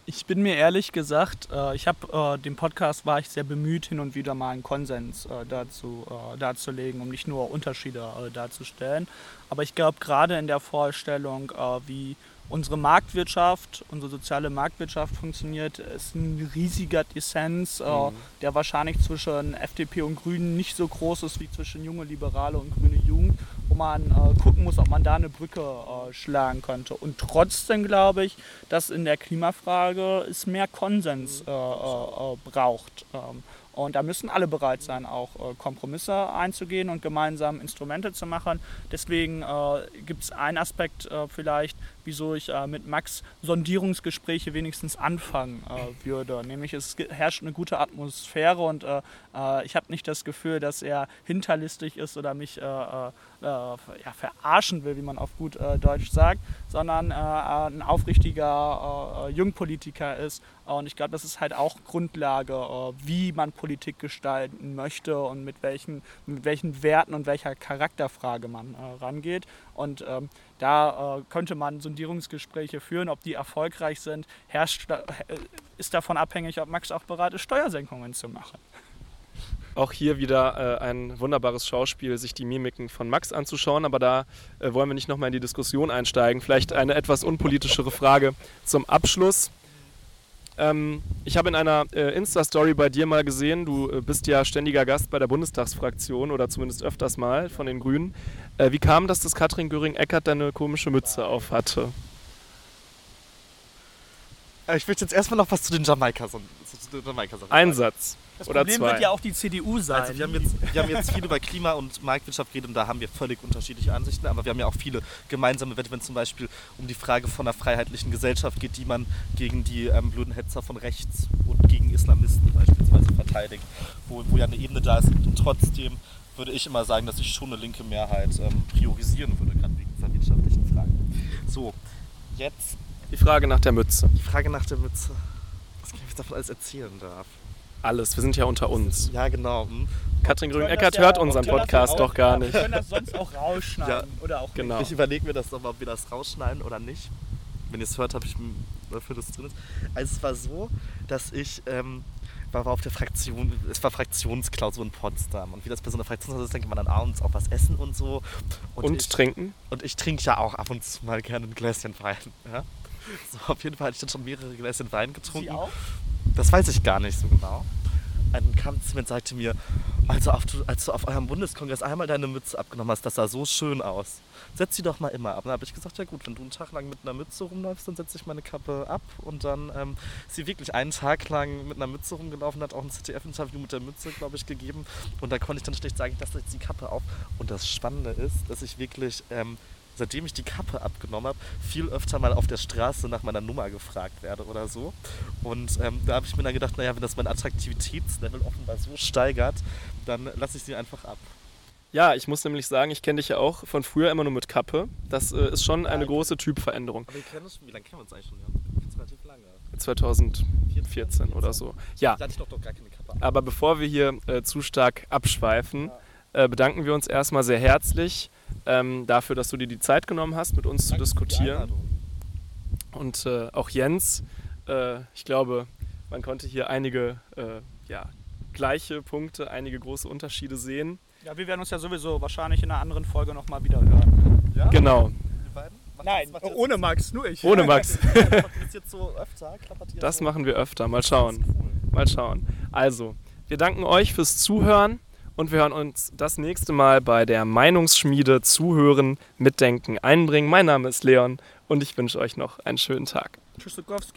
Ich bin mir ehrlich gesagt, äh, ich habe äh, dem Podcast war ich sehr bemüht, hin und wieder mal einen Konsens äh, dazu darzulegen, um nicht nur Unterschiede darzustellen. Aber ich glaube, gerade in der Vorstellung, wie unsere Marktwirtschaft, unsere soziale Marktwirtschaft funktioniert, ist ein riesiger Dissens, mhm. der wahrscheinlich zwischen FDP und Grünen nicht so groß ist wie zwischen junge Liberale und grüne Jugend wo man äh, gucken muss, ob man da eine Brücke äh, schlagen könnte. Und trotzdem glaube ich, dass in der Klimafrage es mehr Konsens äh, äh, äh braucht. Ähm, und da müssen alle bereit sein, auch äh, Kompromisse einzugehen und gemeinsam Instrumente zu machen. Deswegen gibt es einen Aspekt vielleicht, wieso ich äh, mit Max Sondierungsgespräche wenigstens anfangen äh, würde. Nämlich es herrscht eine gute Atmosphäre und äh, äh ich habe nicht das Gefühl, dass er hinterlistig ist oder mich äh, äh, ja, verarschen will, wie man auf gut Deutsch sagt, sondern ein aufrichtiger Jungpolitiker ist. Und ich glaube, das ist halt auch Grundlage, wie man Politik gestalten möchte und mit welchen, mit welchen Werten und welcher Charakterfrage man rangeht. Und ähm, da äh, könnte man Sondierungsgespräche führen, ob die erfolgreich sind, herrscht, äh, ist davon abhängig, ob Max auch bereit ist, Steuersenkungen zu machen. Auch hier wieder äh, ein wunderbares Schauspiel, sich die Mimiken von Max anzuschauen, aber da äh, wollen wir nicht nochmal in die Diskussion einsteigen. Vielleicht eine etwas unpolitischere Frage zum Abschluss. Ähm, ich habe in einer äh, Insta-Story bei dir mal gesehen, du äh, bist ja ständiger Gast bei der Bundestagsfraktion oder zumindest öfters mal von den Grünen. Äh, wie kam das, dass Katrin Göring-Eckert deine komische Mütze auf hatte? Äh, ich möchte jetzt erstmal noch was zu den Jamaika, zu den Jamaika sagen. Ein Satz. Das oder Problem zwei. wird ja auch die CDU sein. Also wir haben, jetzt, wir haben jetzt viel über Klima und Marktwirtschaft geredet und da haben wir völlig unterschiedliche Ansichten, aber wir haben ja auch viele gemeinsame Werte, wenn es zum Beispiel um die Frage von einer freiheitlichen Gesellschaft geht, die man gegen die ähm, blöden Hetzer von rechts und gegen Islamisten beispielsweise verteidigt, wo, wo ja eine Ebene da ist und trotzdem würde ich immer sagen, dass ich schon eine linke Mehrheit ähm, priorisieren würde, gerade wegen dieser wirtschaftlichen Fragen. So, jetzt Die Frage nach der Mütze. die Frage nach der Mütze. Was ich davon alles erzählen darf. Alles, wir sind ja unter uns. Ja, genau. hm. Katrin das Grün-Eckert ja- hört wir unseren das Podcast auch- doch gar Wir nicht. können das sonst auch rausschneiden oder auch Genau. Ich überlege mir das nochmal, ob wir das rausschneiden oder nicht. Wenn ihr es hört, habe ich m- dafür, dass es drin ist. Also es war so, dass ich ähm, war, war auf der Fraktion, es war Fraktionsklausur in Potsdam. Und wie das bei so einer Fraktionsklausur ist, denkt man dann abends auch was essen und so. Und ich, trinken? Und ich trinke ja auch ab und zu mal gerne ein Gläschen Wein. Ja? So, auf jeden Fall hatte ich dann schon mehrere Gläschen Wein getrunken. Sie auch? Das weiß ich gar nicht so genau. Dann kam sagte mir, also auf, als du auf eurem Bundeskongress einmal deine Mütze abgenommen hast, das sah so schön aus. Setz sie doch mal immer ab. Und dann habe ich gesagt, ja gut, wenn du einen Tag lang mit einer Mütze rumläufst, dann setze ich meine Kappe ab. Und dann ähm, ist sie wirklich einen Tag lang mit einer Mütze rumgelaufen, hat auch ein ZDF-Interview mit der Mütze, glaube ich, gegeben. Und da konnte ich dann schlecht sagen, ich lasse jetzt die Kappe auf. Und das Spannende ist, dass ich wirklich... Ähm, seitdem ich die Kappe abgenommen habe, viel öfter mal auf der Straße nach meiner Nummer gefragt werde oder so. Und ähm, da habe ich mir dann gedacht, naja, wenn das mein Attraktivitätslevel offenbar so steigert, dann lasse ich sie einfach ab. Ja, ich muss nämlich sagen, ich kenne dich ja auch von früher immer nur mit Kappe. Das äh, ist schon eine große Typveränderung. Aber wir kennen uns wie lange kennen wir uns eigentlich schon? Ja, relativ lange. 2014 oder so. Ja, Da hatte ich doch, doch gar keine Kappe. aber bevor wir hier äh, zu stark abschweifen, äh, bedanken wir uns erstmal sehr herzlich ähm, dafür, dass du dir die Zeit genommen hast, mit uns zu diskutieren. Und äh, auch Jens, äh, ich glaube, man konnte hier einige äh, ja, gleiche Punkte, einige große Unterschiede sehen. Ja, wir werden uns ja sowieso wahrscheinlich in einer anderen Folge nochmal wieder hören. Ja? Genau, Nein, das- ohne Max, nur ich. ohne Max. [LAUGHS] Das jetzt so öfter? Klappert ihr Das so? machen wir öfter. Mal schauen. cool. Mal schauen. Also, wir danken euch fürs Zuhören und wir hören uns das nächste Mal bei der Meinungsschmiede Zuhören, Mitdenken, Einbringen. Mein Name ist Leon und ich wünsche euch noch einen schönen Tag. Tschüss, Sukowski.